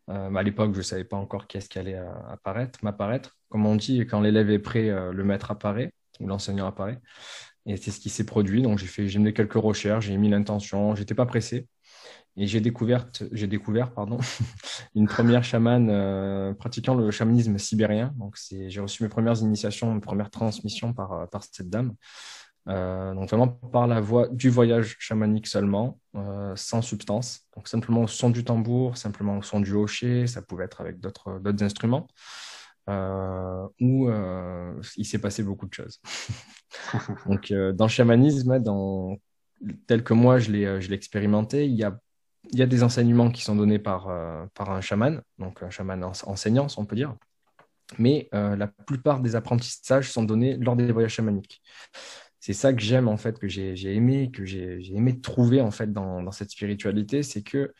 à l'époque, je ne savais pas encore qui est-ce qui allait apparaître, m'apparaître. Comme on dit, quand l'élève est prêt, le maître apparaît ou l'enseignant apparaît. Et c'est ce qui s'est produit. Donc j'ai fait, j'ai mené quelques recherches, j'ai mis l'intention, j'étais pas pressé. Et j'ai découvert, j'ai découvert pardon, une première chamane euh, pratiquant le chamanisme sibérien. Donc, j'ai reçu mes premières initiations, mes premières transmissions par, euh, par cette dame. Euh, donc, vraiment par la voie du voyage chamanique seulement, sans substance. Donc, simplement au son du tambour, simplement au son du hocher. Ça pouvait être avec d'autres instruments. où il s'est passé beaucoup de choses. donc, dans le chamanisme, dans, tel que moi je l'ai expérimenté, il y a il y a des enseignements qui sont donnés par, euh, un chaman, donc un chaman enseignant, on peut dire. Mais euh, la plupart des apprentissages sont donnés lors des voyages chamaniques. C'est ça que j'aime, en fait, que j'ai aimé, que j'ai aimé trouver, en fait, dans, cette spiritualité, c'est que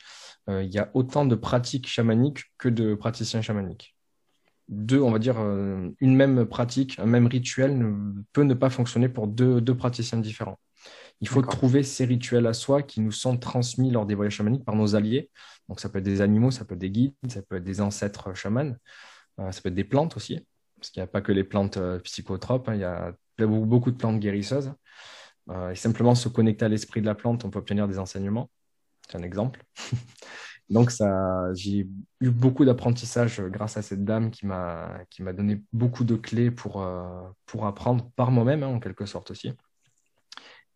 euh, il y a autant de pratiques chamaniques que de praticiens chamaniques. Deux, on va dire, une même pratique, un même rituel peut ne pas fonctionner pour deux praticiens différents. Il faut trouver ces rituels à soi qui nous sont transmis lors des voyages chamaniques par nos alliés. Donc, ça peut être des animaux, ça peut être des guides, ça peut être des ancêtres chamans, euh, ça peut être des plantes aussi, parce qu'il n'y a pas que les plantes euh, psychotropes, hein. il y a beaucoup de plantes guérisseuses. Euh, et simplement se connecter à l'esprit de la plante, on peut obtenir des enseignements. C'est un exemple. Donc, ça, j'ai eu beaucoup d'apprentissage grâce à cette dame qui m'a, qui m'a donné beaucoup de clés pour, pour apprendre par moi-même, hein, en quelque sorte aussi.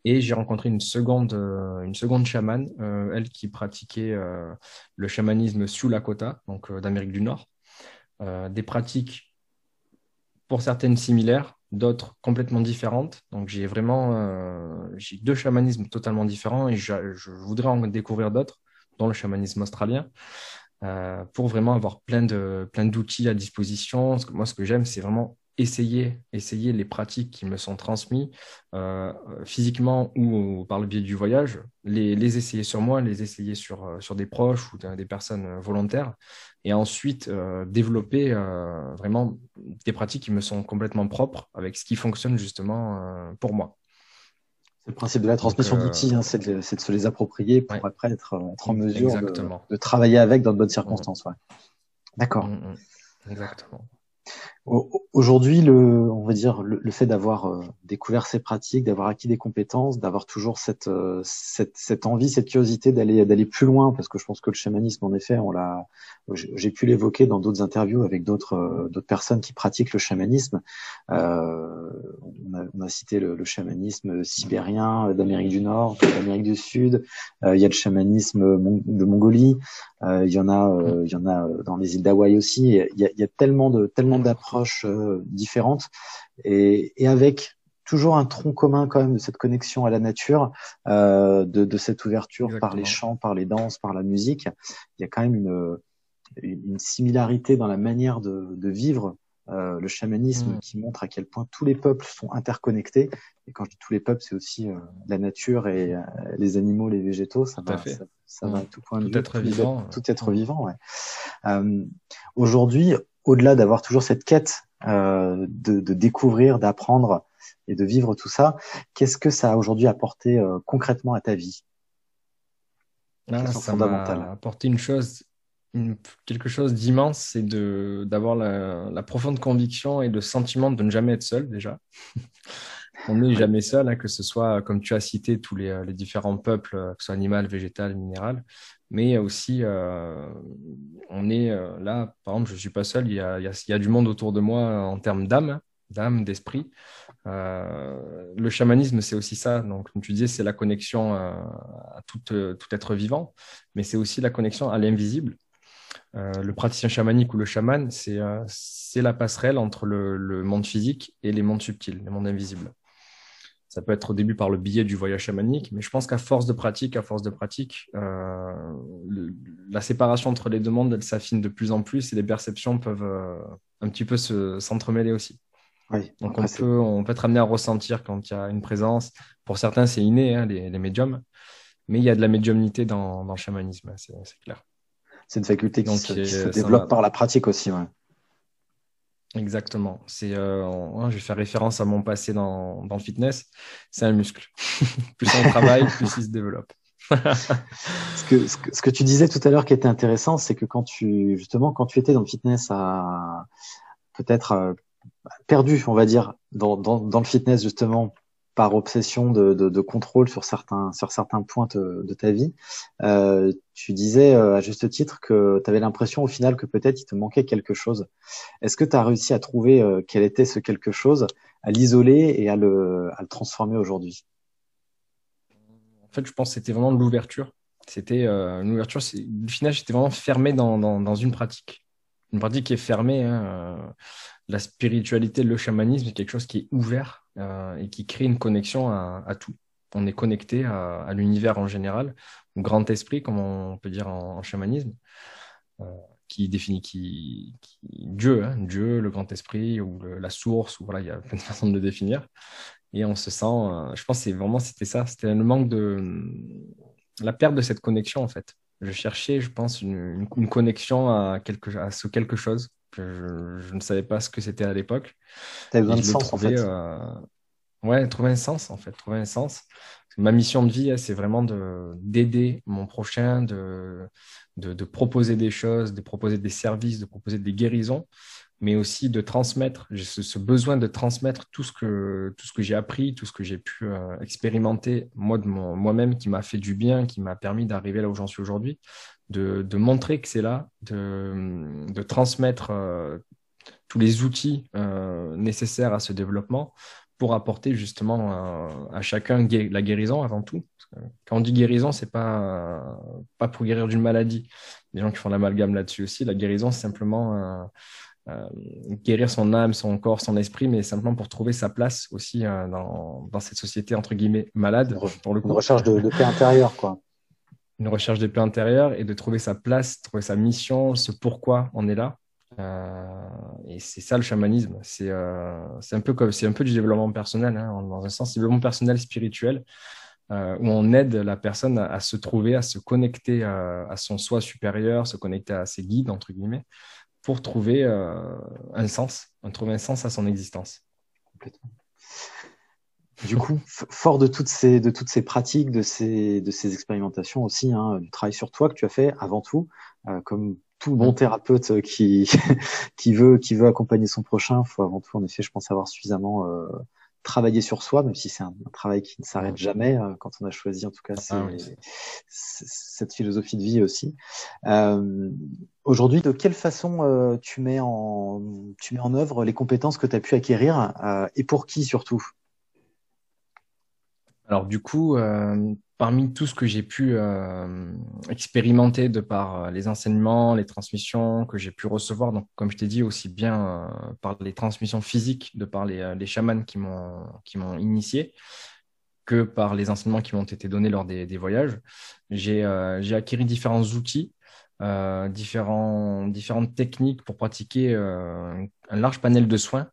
Et j'ai rencontré une seconde, euh, une seconde chamane, euh, elle qui pratiquait euh, le chamanisme sous Lakota, donc d'Amérique du Nord. des pratiques pour certaines similaires, d'autres complètement différentes. Donc j'ai vraiment deux chamanismes totalement différents et je, je voudrais en découvrir d'autres, dont le chamanisme australien. pour vraiment avoir plein de plein d'outils à disposition. Moi, ce que j'aime, c'est vraiment essayer, essayer les pratiques qui me sont transmises euh, physiquement ou par le biais du voyage, les, les essayer sur moi, les essayer sur, euh, sur des proches ou des personnes volontaires, et ensuite euh, développer vraiment des pratiques qui me sont complètement propres avec ce qui fonctionne justement pour moi. C'est le principe de la transmission d'outils, hein, c'est de, de, se les approprier pour après être, en mesure de, de, travailler avec dans de bonnes circonstances. Ouais. D'accord. Mm, mm. Exactement. Aujourd'hui, le, on va dire le, fait d'avoir euh, découvert ces pratiques, d'avoir acquis des compétences, d'avoir toujours cette, euh, cette, cette envie, cette curiosité d'aller d'aller plus loin, parce que je pense que le chamanisme, en effet, on l'a, j'ai pu l'évoquer dans d'autres interviews avec d'autres euh, d'autres personnes qui pratiquent le chamanisme. Euh, on, a, on, a, cité le, le chamanisme sibérien d'Amérique du Nord, d'Amérique du Sud. il y a le chamanisme de Mongolie. il y en a, il y en a dans les îles d'Hawaï aussi. Il y a, il y a tellement de tellement d'approches différentes et, et, avec toujours un tronc commun quand même de cette connexion à la nature, euh, de, de, cette ouverture par les chants, par les danses, par la musique. Il y a quand même une, une similarité dans la manière de, de vivre euh, le chamanisme mm. qui montre à quel point tous les peuples sont interconnectés. Et quand je dis tous les peuples, c'est aussi euh, la nature et euh, les animaux, les végétaux. Ça va, ça, ça va à tout point de vue. Être vivant, tout être vivant. Ouais. Euh, Aujourd'hui, au-delà d'avoir toujours cette quête euh, de, de, découvrir, d'apprendre et de vivre tout ça, qu'est-ce que ça a aujourd'hui apporté euh, concrètement à ta vie? Ah, Ça m'a apporté une chose, une, quelque chose d'immense, c'est de d'avoir la, la, profonde conviction et le sentiment de ne jamais être seul déjà. On n'est jamais seul, hein, que ce soit, comme tu as cité, tous les, les différents peuples, que ce soit animal, végétal, minéral, mais aussi, euh, on est euh, là, par exemple, je ne suis pas seul, il y, a, il, y a, du monde autour de moi en termes d'âme, d'âme, d'esprit. Euh, le chamanisme, c'est aussi ça. Donc, comme tu disais, c'est la connexion à tout, tout, être vivant, mais c'est aussi la connexion à l'invisible. Le praticien chamanique ou le chaman, c'est la passerelle entre le, le, monde physique et les mondes subtils, les mondes invisibles. Ça peut être au début par le biais du voyage chamanique, mais je pense qu'à force de pratique, à force de pratique, euh, la séparation entre les deux mondes, elle s'affine de plus en plus et les perceptions peuvent euh, un petit peu s'entremêler aussi. Oui, Donc on peut, on peut être amené à ressentir quand il y a une présence. Pour certains, c'est inné, hein, les, les, médiums, mais il y a de la médiumnité dans, dans le chamanisme, c'est clair. C'est une faculté qui, se, qui se développe par la pratique aussi. Ouais. Exactement. C'est, euh, je vais faire référence à mon passé dans, dans le fitness. C'est un muscle. plus on travaille, plus il se développe. ce, que, ce, que, tu disais tout à l'heure qui était intéressant, c'est que quand tu justement quand tu étais dans le fitness à peut-être euh, perdu, on va dire, dans, dans, dans le fitness justement par obsession de, de, de, contrôle sur certains sur certains points de, ta vie. Euh, tu disais euh, à juste titre que tu avais l'impression au final que peut-être il te manquait quelque chose. Est-ce que tu as réussi à trouver euh, quel était ce quelque chose, à l'isoler et à le, à le transformer aujourd'hui? En fait, je pense que c'était vraiment l'ouverture. C'était euh, une ouverture. Le final, j'étais vraiment fermé dans, dans, dans, une pratique. Une pratique qui est fermée. Hein, euh, la spiritualité, le chamanisme, c'est quelque chose qui est ouvert euh, et qui crée une connexion à, tout. On est connecté à, l'univers en général, au grand esprit, comme on peut dire en, chamanisme, euh, qui définit qui, Dieu, hein, Dieu, le grand esprit ou la source, ou voilà, il y a plein de façons de le définir. Et on se sent, euh, je pense, c'est vraiment c'était ça, c'était le manque de la perte de cette connexion en fait. Je cherchais, je pense, une, connexion à à ce quelque chose je, je, ne savais pas ce que c'était à l'époque. Tu besoin de sens, en fait. Euh... Ouais, trouver un sens, en fait. Trouver un sens. Ma mission de vie, c'est vraiment d'aider mon prochain, de, de, de, proposer des choses, de proposer des services, de proposer des guérisons, mais aussi de transmettre. J'ai ce, ce, besoin de transmettre tout ce que, tout ce que j'ai appris, tout ce que j'ai pu euh, expérimenter moi moi-même, qui m'a fait du bien, qui m'a permis d'arriver là où j'en suis aujourd'hui de, de montrer que c'est là, de, de transmettre euh, tous les outils euh, nécessaires à ce développement pour apporter justement euh, à chacun la guérison avant tout. Quand on dit guérison, c'est pas pas pour guérir d'une maladie. Les gens qui font l'amalgame là-dessus aussi, la guérison, c'est simplement euh, guérir son âme, son corps, son esprit, mais simplement pour trouver sa place aussi euh, dans, dans, cette société entre guillemets malade. Pour le coup. Une recherche de, de paix intérieure, quoi une recherche de paix intérieure et de trouver sa place, trouver sa mission, ce pourquoi on est là. Euh, et c'est ça le chamanisme. C'est euh, un peu comme c'est un peu du développement personnel, hein, dans un sens développement personnel spirituel, euh, où on aide la personne à, à, se trouver, à se connecter à, son soi supérieur, se connecter à ses guides entre guillemets, pour trouver un sens, trouver un sens à son existence. Complètement. Du coup, fort de toutes ces de toutes ces pratiques, de ces de ces expérimentations aussi, hein, du travail sur toi que tu as fait avant tout, euh, comme tout bon thérapeute qui qui veut qui veut accompagner son prochain, faut avant tout en effet, je pense avoir suffisamment euh, travaillé sur soi, même si c'est un, travail qui ne s'arrête jamais euh, quand on a choisi en tout cas ah cette philosophie de vie aussi. Euh, Aujourd'hui, de quelle façon euh, tu mets en tu mets en œuvre les compétences que tu as pu acquérir euh, et pour qui surtout? Alors du coup, parmi tout ce que j'ai pu euh, expérimenter de par euh, les enseignements, les transmissions que j'ai pu recevoir, donc comme je t'ai dit, aussi bien euh, par les transmissions physiques, de par les, chamans qui m'ont initié, que par les enseignements qui m'ont été donnés lors des, voyages, j'ai acquis différents outils, différentes techniques pour pratiquer un large panel de soins.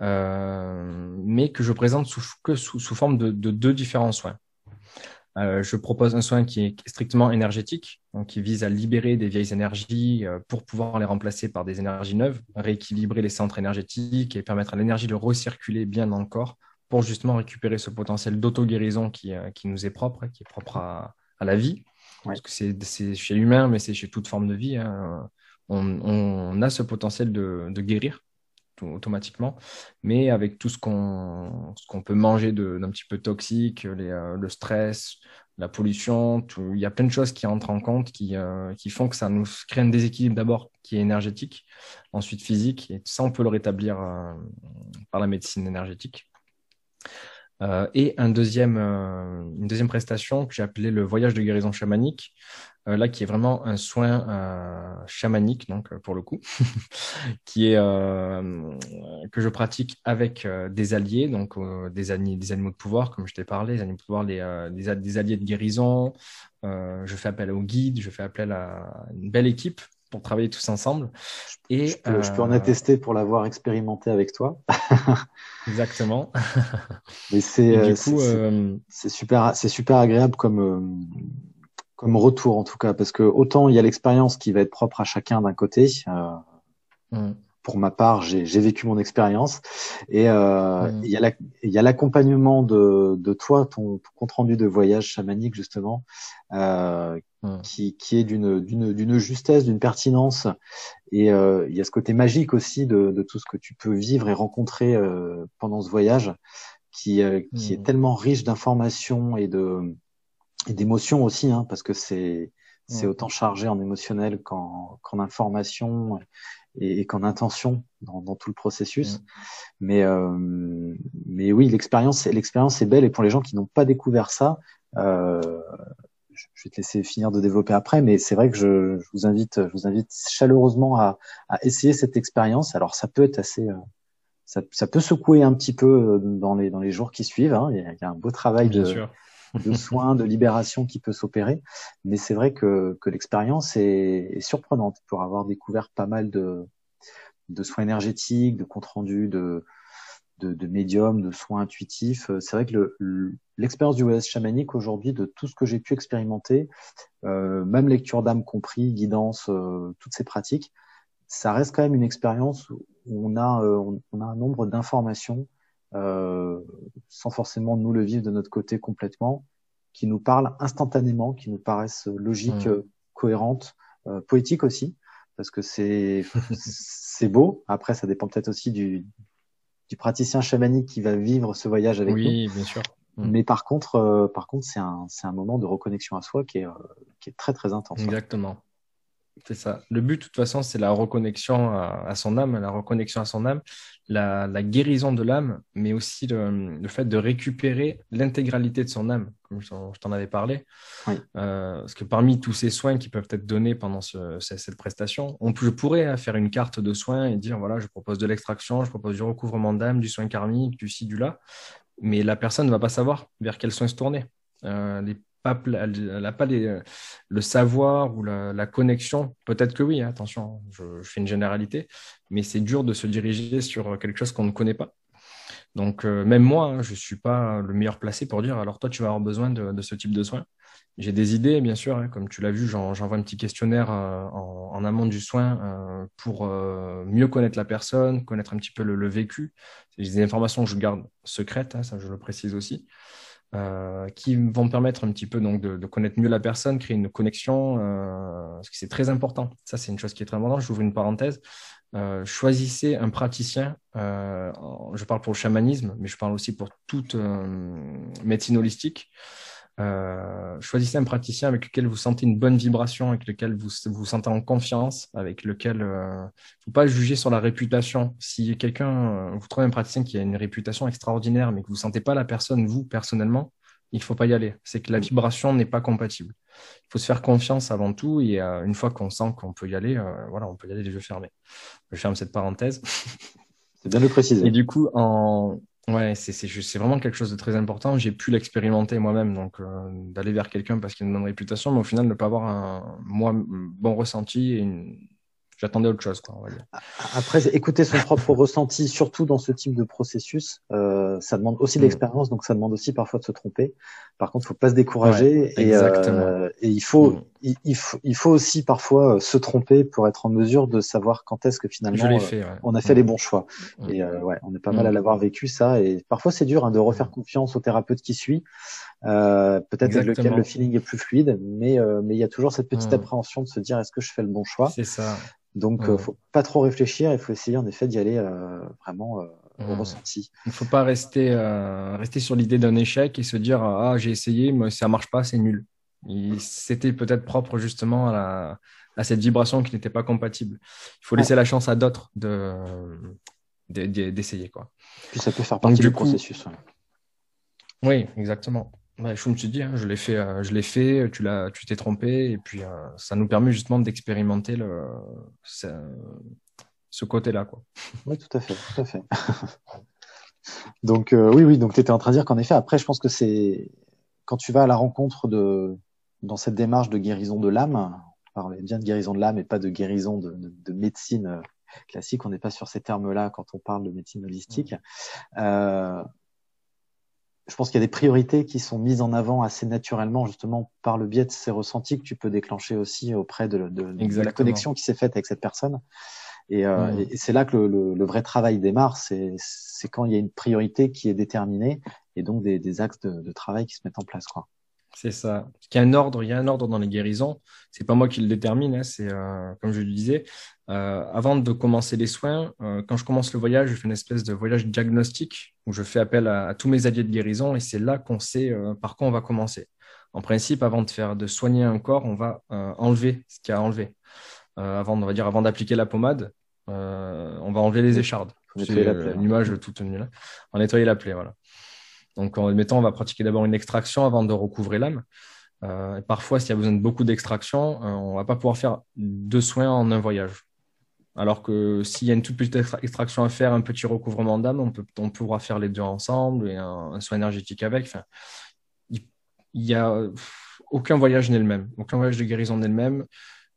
Mais que je présente sous, que sous, sous forme de, de deux différents soins. Euh, je propose un soin qui est strictement énergétique, donc qui vise à libérer des vieilles énergies euh, pour pouvoir les remplacer par des énergies neuves, rééquilibrer les centres énergétiques et permettre à l'énergie de recirculer bien dans le corps pour justement récupérer ce potentiel d'auto-guérison qui, euh, qui, nous est propre, qui est propre à, à la vie. Parce que c'est chez l'humain, mais c'est chez toute forme de vie. Hein. On, on, a ce potentiel de, de guérir automatiquement, mais avec tout ce qu'on peut manger d'un petit peu toxique, les, euh, le stress, la pollution, tout, il y a plein de choses qui entrent en compte qui, euh, qui font que ça nous crée un déséquilibre d'abord qui est énergétique, ensuite physique, et ça on peut le rétablir euh, par la médecine énergétique. Et un deuxième, une deuxième prestation que j'ai appelée le voyage de guérison chamanique, euh, là qui est vraiment un soin euh, chamanique, donc euh, pour le coup, qui est que je pratique avec des alliés, donc des, animaux de pouvoir, comme je t'ai parlé, des animaux de pouvoir, des, des, alliés de guérison. je fais appel aux guides, je fais appel à une belle équipe pour travailler tous ensemble. Et je peux, je peux en attester pour l'avoir expérimenté avec toi. Exactement. Mais c'est c'est super, c'est super agréable comme comme retour en tout cas, parce que autant il y a l'expérience qui va être propre à chacun d'un côté. Euh, mm. Pour ma part, j'ai vécu mon expérience. Et euh, mm. il y a l'accompagnement de, de toi, ton, compte rendu de voyage chamanique justement, euh, mm. qui, qui est d'une justesse, d'une pertinence. Et euh, il y a ce côté magique aussi de, de, tout ce que tu peux vivre et rencontrer euh, pendant ce voyage, qui, euh, qui est tellement riche d'informations et de et d'émotions aussi, hein, parce que c'est c'est autant chargé en émotionnel qu'en qu'en information et, qu'en intention dans, dans, tout le processus. Mais euh, mais oui, l'expérience l'expérience est belle et pour les gens qui n'ont pas découvert ça, euh, je vais te laisser finir de développer après, mais c'est vrai que je, je, vous invite je vous invite chaleureusement à, à essayer cette expérience. Alors ça peut être assez euh, ça, ça, peut secouer un petit peu euh, dans les dans les jours qui suivent. Hein. Il, y a, il, y a, un beau travail Bien de, sûr de soins, de libération qui peut s'opérer. Mais c'est vrai que, que l'expérience est, est, surprenante pour avoir découvert pas mal de, de soins énergétiques, de comptes rendus, de, de, de médiums, de soins intuitifs. C'est vrai que l'expérience du voyage chamanique aujourd'hui, de tout ce que j'ai pu expérimenter, euh, même lecture d'âme compris, guidance, euh, toutes ces pratiques, ça reste quand même une expérience où on a, euh, on a un nombre d'informations euh, sans forcément nous le vivre de notre côté complètement, qui nous parlent instantanément, qui nous paraissent logiques, mmh. cohérentes, euh, poétiques aussi, parce que c'est c'est beau. Après, ça dépend peut-être aussi du, du praticien chamanique qui va vivre ce voyage avec nous. Oui, bien sûr. Mmh. Mais par contre, euh, par contre, c'est un, c'est un moment de reconnexion à soi qui est, qui est très très intense. Exactement. C'est ça. Le but, de toute façon, c'est la reconnexion à, son âme, la reconnexion à son âme, la, guérison de l'âme, mais aussi le, fait de récupérer l'intégralité de son âme, comme je t'en avais parlé. Euh, parce que parmi tous ces soins qui peuvent être donnés pendant cette prestation, on, je pourrais hein, faire une carte de soins et dire voilà, je propose de l'extraction, je propose du recouvrement d'âme, du soin karmique, du ci, du là, mais la personne ne va pas savoir vers quels soins se tourner. Euh, les elle n'a pas le savoir ou la, connexion. Peut-être que oui, hein, attention, je, fais une généralité, mais c'est dur de se diriger sur quelque chose qu'on ne connaît pas. Donc, euh, même moi, hein, je ne suis pas le meilleur placé pour dire alors toi, tu vas avoir besoin de, ce type de soins. J'ai des idées, bien sûr, hein, comme tu l'as vu, j'envoie un petit questionnaire euh, en, amont du soin euh, pour mieux connaître la personne, connaître un petit peu le, vécu. C'est des informations que je garde secrètes, ça je le précise aussi. Euh, qui vont permettre un petit peu donc de, de, connaître mieux la personne, créer une connexion, euh, parce que c'est très important. Ça, c'est une chose qui est très importante. J'ouvre une parenthèse. Euh, choisissez un praticien. Euh, je parle pour le chamanisme, mais je parle aussi pour toute euh, médecine holistique. Euh, choisissez un praticien avec lequel vous sentez une bonne vibration, avec lequel vous vous sentez en confiance, avec lequel euh, faut pas juger sur la réputation. Si quelqu'un, euh, vous trouvez un praticien qui a une réputation extraordinaire, mais que vous sentez pas la personne vous personnellement, il faut pas y aller. C'est que la vibration n'est pas compatible. Il faut se faire confiance avant tout et euh, une fois qu'on sent qu'on peut y aller, euh, voilà, on peut y aller les yeux fermés. Je ferme cette parenthèse. C'est bien de le préciser. Et du coup, en, Ouais, c'est vraiment quelque chose de très important. J'ai pu l'expérimenter moi-même, donc euh, d'aller vers quelqu'un parce qu'il a une bonne réputation, mais au final, ne pas avoir un moi, bon ressenti et une, j'attendais autre chose. Quoi, on va dire. Après, écouter son propre ressenti, surtout dans ce type de processus, euh, ça demande aussi de mm. l'expérience, donc ça demande aussi parfois de se tromper. Par contre, il faut pas se décourager ouais, et, euh, et, il faut, mm. il, il, faut, il faut aussi parfois euh, se tromper pour être en mesure de savoir quand est-ce que finalement euh, fait, ouais. on a fait mm. les bons choix. Et euh, ouais, on est pas mal à l'avoir vécu ça. Et parfois, c'est dur hein, de refaire confiance au thérapeute qui suit. Euh, peut-être avec lequel le feeling est plus fluide, mais euh, mais il y a toujours cette petite appréhension de se dire est-ce que je fais le bon choix? C'est ça. Donc, faut pas trop réfléchir. Il faut essayer en effet d'y aller euh, vraiment euh, mmh. ressenti. Il faut pas rester euh, rester sur l'idée d'un échec et se dire ah j'ai essayé mais ça marche pas, c'est nul. C'était peut-être propre justement à, la, à cette vibration qui n'était pas compatible. Il faut laisser ouais. la chance à d'autres de d'essayer quoi. Puis ça peut faire partie Donc, du, coup, processus. Ouais. Oui, exactement. Ouais, je me suis dit, hein, je l'ai fait, euh, je l'ai fait, tu l'as, tu t'es trompé, et puis euh, ça nous permet justement d'expérimenter le, ce, ce côté-là, quoi. Oui, tout à fait, tout à fait. donc euh, oui, oui, donc tu étais en train de dire qu'en effet, après, je pense que c'est quand tu vas à la rencontre de, dans cette démarche de guérison de l'âme, on parlait bien de guérison de l'âme et pas de guérison de, de, de médecine classique. On n'est pas sur ces termes-là quand on parle de médecine holistique. Mmh je pense qu'il y a des priorités qui sont mises en avant assez naturellement, justement, par le biais de ces ressentis que tu peux déclencher aussi auprès de, de, de la connexion qui s'est faite avec cette personne. Et, euh, mmh. et c'est là que le, le, le, vrai travail démarre, c'est quand il y a une priorité qui est déterminée et donc des, des axes de, de, travail qui se mettent en place. Quoi. C'est ça. Il y a un ordre, il y a un ordre dans les guérisons. C'est pas moi qui le détermine. Hein, c'est euh, comme je le disais. Euh, avant de commencer les soins, euh, quand je commence le voyage, je fais une espèce de voyage diagnostique où je fais appel à, à tous mes alliés de guérison et c'est là qu'on sait par quoi on va commencer. En principe, avant de faire de soigner un corps, on va enlever ce qu'il y a à enlever. avant, on va dire, avant d'appliquer la pommade, on va enlever les échardes. C'est une image toute nue là. On nettoyer la plaie, voilà. Donc, en mettant, on va pratiquer d'abord une extraction avant de recouvrer l'âme. Euh, et parfois, s'il y a besoin de beaucoup d'extraction, euh, on va pas pouvoir faire deux soins en un voyage. Alors que s'il y a une toute petite extraction à faire, un petit recouvrement d'âme, on, peut, on pourra faire les deux ensemble et un, un soin énergétique avec. Enfin, il, il y a aucun voyage n'est le même. Aucun voyage de guérison n'est le même.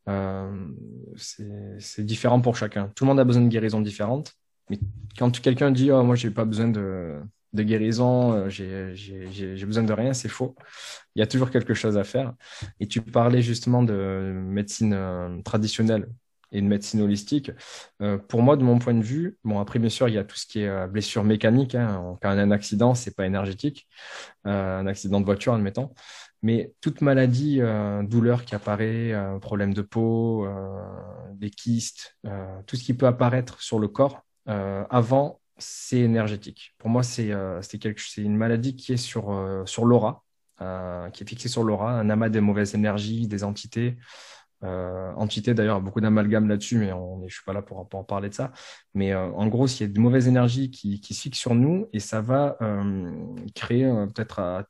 Euh, c'est différent pour chacun. Tout le monde a besoin de guérison différentes. Mais quand quelqu'un dit oh, moi j'ai pas besoin de de guérison, euh, j'ai besoin de rien, c'est faux. Il y a toujours quelque chose à faire. Et tu parlais justement de médecine euh, traditionnelle et de médecine holistique. Euh, pour moi, de mon point de vue, bon après bien sûr il y a tout ce qui est blessure mécanique. Hein. Quand on a un accident, c'est pas énergétique, euh, un accident de voiture, admettons. Mais toute maladie, euh, douleur qui apparaît, problème de peau, des kystes, tout ce qui peut apparaître sur le corps avant c'est énergétique. Pour moi, c'est euh, une maladie qui est sur, euh, sur l'aura, euh, qui est fixée sur l'aura, un amas de mauvaises énergies, des entités. Euh, entités, d'ailleurs, beaucoup d'amalgames là-dessus, mais on je suis pas là pour, pour en parler de ça. Mais euh, en gros, s'il y a de mauvaises énergies qui, qui se fixent sur nous, et ça va euh, créer peut-être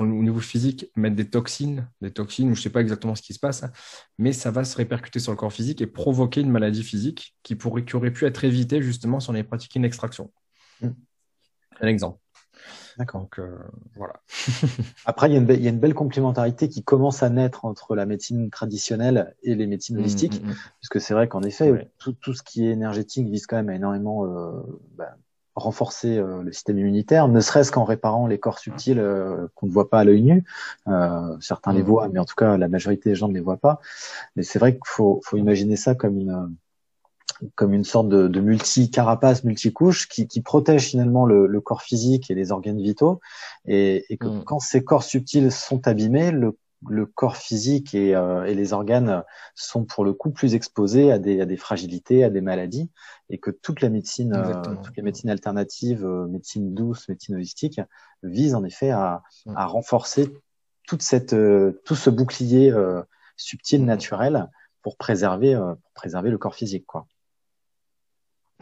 au niveau physique, mettre des toxines, des toxines, ou je sais pas exactement ce qui se passe, hein, mais ça va se répercuter sur le corps physique et provoquer une maladie physique qui, pourrait, qui aurait pu être évitée justement si on avait pratiqué une extraction. Un exemple. D'accord. Donc euh, voilà. Après, il y, a une il y, a une belle complémentarité qui commence à naître entre la médecine traditionnelle et les médecines holistiques, mmh, mmh. puisque c'est vrai qu'en effet, ouais. tout, tout, ce qui est énergétique vise quand même à énormément euh, bah, renforcer euh, le système immunitaire, ne serait-ce qu'en réparant les corps subtils euh, qu'on ne voit pas à l'œil nu. Euh, certains mmh. les voient, mais en tout cas, la majorité des gens ne les voient pas. Mais c'est vrai qu'il faut, faut imaginer ça comme une comme une sorte de, de multi-carapace, multi-couche qui, qui protège finalement le, le, corps physique et les organes vitaux. Et, et que mm. quand ces corps subtils sont abîmés, le, le corps physique et, euh, et, les organes sont pour le coup plus exposés à des, à des fragilités, à des maladies, et que toute la médecine, euh, toutes les médecines alternatives, euh, médecine douce, médecine holistique, visent en effet à, mm. à renforcer toute cette, tout ce bouclier subtil, mm. naturel, pour préserver, pour préserver le corps physique, quoi.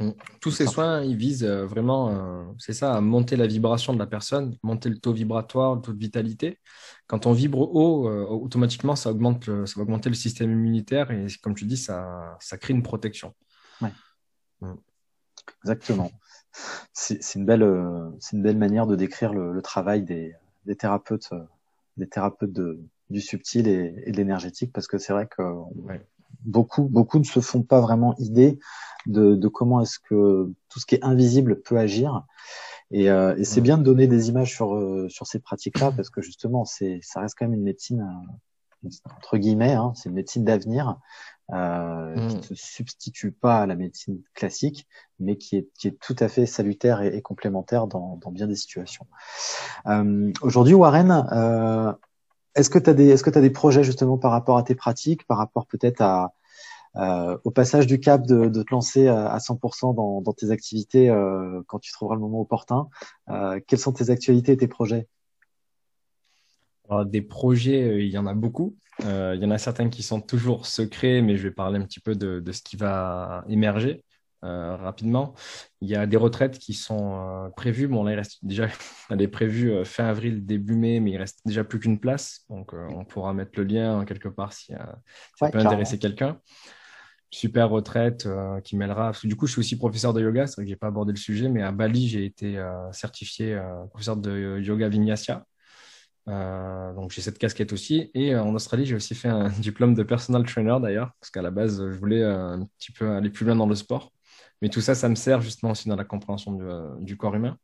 Mm. Tous ces soins, ils visent euh, vraiment, euh, c'est ça, à monter la vibration de la personne, monter le taux vibratoire, le taux de vitalité. Quand on vibre haut, euh, automatiquement, ça, augmente ça va augmenter le système immunitaire et, comme tu dis, ça, ça crée une protection. Ouais. Mm. Exactement. C'est une, belle, une belle manière de décrire le, travail des, des, thérapeutes, des thérapeutes de, du subtil et, et de l'énergétique parce que c'est vrai que beaucoup, beaucoup ne se font pas vraiment idée de, de comment est-ce que tout ce qui est invisible peut agir. Et, euh, et c'est bien de donner des images sur euh, sur ces pratiques-là parce que justement, c'est ça reste quand même une médecine euh, entre guillemets, hein, c'est une médecine d'avenir euh, qui ne mm. se substitue pas à la médecine classique, mais qui est, qui est tout à fait salutaire et, et complémentaire dans, dans, bien des situations. Euh, Aujourd'hui, Warren, euh, est-ce que tu as des projets justement par rapport à tes pratiques, par rapport peut-être euh, au passage du cap de, te lancer à 100% dans, dans, tes activités euh, quand tu trouveras le moment opportun. Euh, quelles sont tes actualités et tes projets? Des projets, euh, il y en a beaucoup. Euh, il y en a certains qui sont toujours secrets, mais je vais parler un petit peu de ce qui va émerger. Euh, rapidement. Il y a des retraites qui sont prévues. Bon, là, il reste déjà, elle est prévue fin avril, début mai, mais il reste déjà plus qu'une place. Donc, on pourra mettre le lien quelque part si, ça peut intéresser quelqu'un super retraite euh, qui mêlera. du coup, je suis aussi professeur de yoga. C'est vrai que j'ai pas abordé le sujet, mais à Bali, j'ai été euh, certifié euh, professeur de yoga vinyasa. donc j'ai cette casquette aussi. Et en Australie, j'ai aussi fait un diplôme de personal trainer d'ailleurs, parce qu'à la base, je voulais un petit peu aller plus loin dans le sport. Mais tout ça, ça me sert justement aussi dans la compréhension du, du corps humain.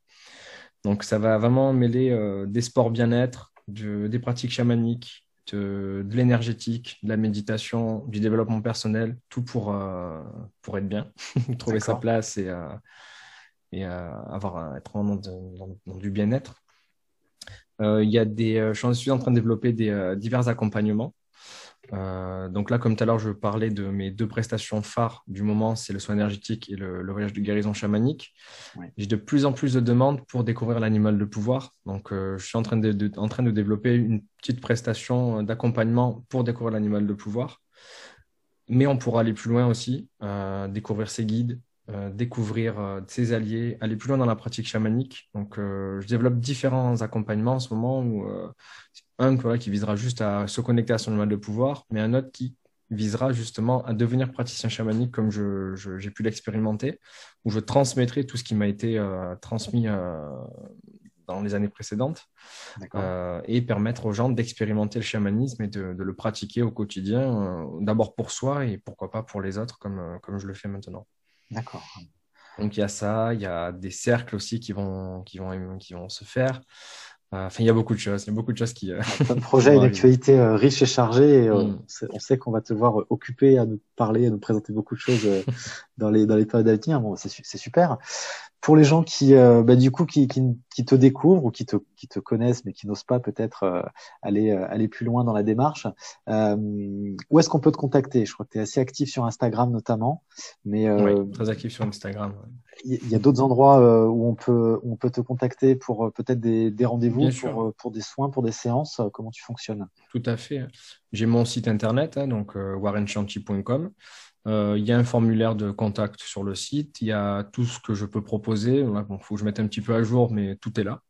Donc ça va vraiment mêler des sports bien-être, des pratiques chamaniques, de, l'énergétique, de la méditation, du développement personnel, tout pour, euh, pour être bien, trouver sa place et, euh, et euh, avoir, être vraiment dans, dans, du bien-être. il y a des, je suis en train de développer des divers accompagnements euh, donc là, comme tout à l'heure, je parlais de mes deux prestations phares du moment, c'est le soin énergétique et le, voyage de guérison chamanique. J'ai de plus en plus de demandes pour découvrir l'animal de pouvoir. Donc, euh, je suis en train de, en train de développer une petite prestation d'accompagnement pour découvrir l'animal de pouvoir. Mais on pourra aller plus loin aussi, euh, découvrir ses guides, découvrir ses alliés, aller plus loin dans la pratique chamanique. Donc, je développe différents accompagnements en ce moment où un qui visera juste à se connecter à son animal de pouvoir, mais un autre qui visera justement à devenir praticien chamanique comme j'ai je, pu l'expérimenter, où je transmettrai tout ce qui m'a été euh, transmis euh, dans les années précédentes euh, et permettre aux gens d'expérimenter le chamanisme et de, le pratiquer au quotidien, d'abord pour soi et pourquoi pas pour les autres comme, comme je le fais maintenant. D'accord. Donc il y a ça, il y a des cercles aussi qui vont, qui vont, qui vont se faire. Euh, enfin, il y a beaucoup de choses. Il y a beaucoup de choses qui. Euh... Un projet, une actualité euh, riche et chargée. Et, mm. On sait qu'on va te voir occupé à nous parler, à nous présenter beaucoup de choses dans les dans les périodes à venir. Bon, c'est super pour les gens qui, euh, bah, du coup, qui, qui, qui, te découvrent ou qui te, qui te connaissent, mais qui n'osent pas peut-être euh, aller, euh, aller plus loin dans la démarche, où est-ce qu'on peut te contacter? Je crois que tu es assez actif sur Instagram notamment. Mais, oui, très actif sur Instagram. Il y, a d'autres endroits où on peut, où on peut te contacter pour peut-être des, des rendez-vous, pour, pour des soins, pour des séances. Comment tu fonctionnes? Tout à fait. J'ai mon site internet, hein, donc warrenchanty.com. Euh, il y a un formulaire de contact sur le site. Il y a tout ce que je peux proposer. Il faut que je mette un petit peu à jour, mais tout est là.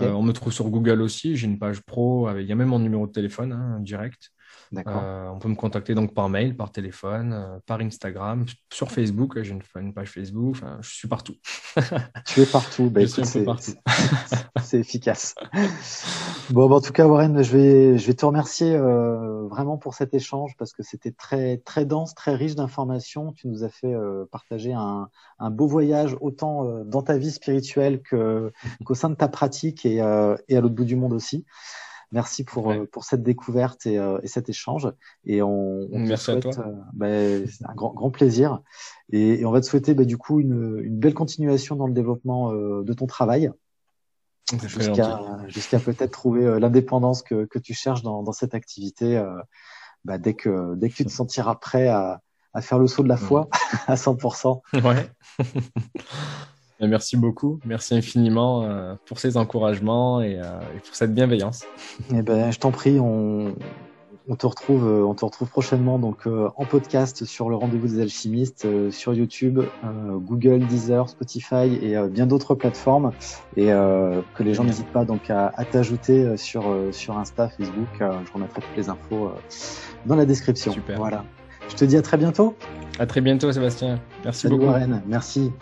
Euh, on me trouve sur Google aussi. J'ai une page pro. il y a même mon numéro de téléphone hein, direct. Euh, on peut me contacter donc par mail, par téléphone, euh, par Instagram, sur Facebook. J'ai une, page Facebook. Enfin, je suis partout. tu es partout. Bah, c'est efficace. Bon, bah, en tout cas, Warren, je vais, je vais te remercier euh, vraiment pour cet échange parce que c'était très, très dense, très riche d'informations. Tu nous as fait partager un, un, beau voyage autant dans ta vie spirituelle qu'au sein de ta pratique et, et à l'autre bout du monde aussi. Merci pour pour cette découverte et, et, cet échange. Et on, on Merci souhaite, à toi. Ben, c'est un grand grand plaisir. Et, et on va te souhaiter ben, du coup une, une belle continuation dans le développement de ton travail jusqu'à jusqu'à peut-être trouver l'indépendance que, que tu cherches dans, dans cette activité bah, dès que dès que tu te sentiras prêt à, à faire le saut de la foi à 100%. Ouais. Merci beaucoup, merci infiniment euh, pour ces encouragements et, euh, pour cette bienveillance. Eh ben, je t'en prie, on, on te retrouve, euh, on te retrouve prochainement donc en podcast sur le rendez-vous des alchimistes sur YouTube, Google, Deezer, Spotify et bien d'autres plateformes et que les gens n'hésitent pas donc à, à t'ajouter sur sur Insta, Facebook. je remettrai toutes les infos dans la description. Super. Voilà. Je te dis à très bientôt. À très bientôt, Sébastien. Merci Salut beaucoup. Warren. Merci.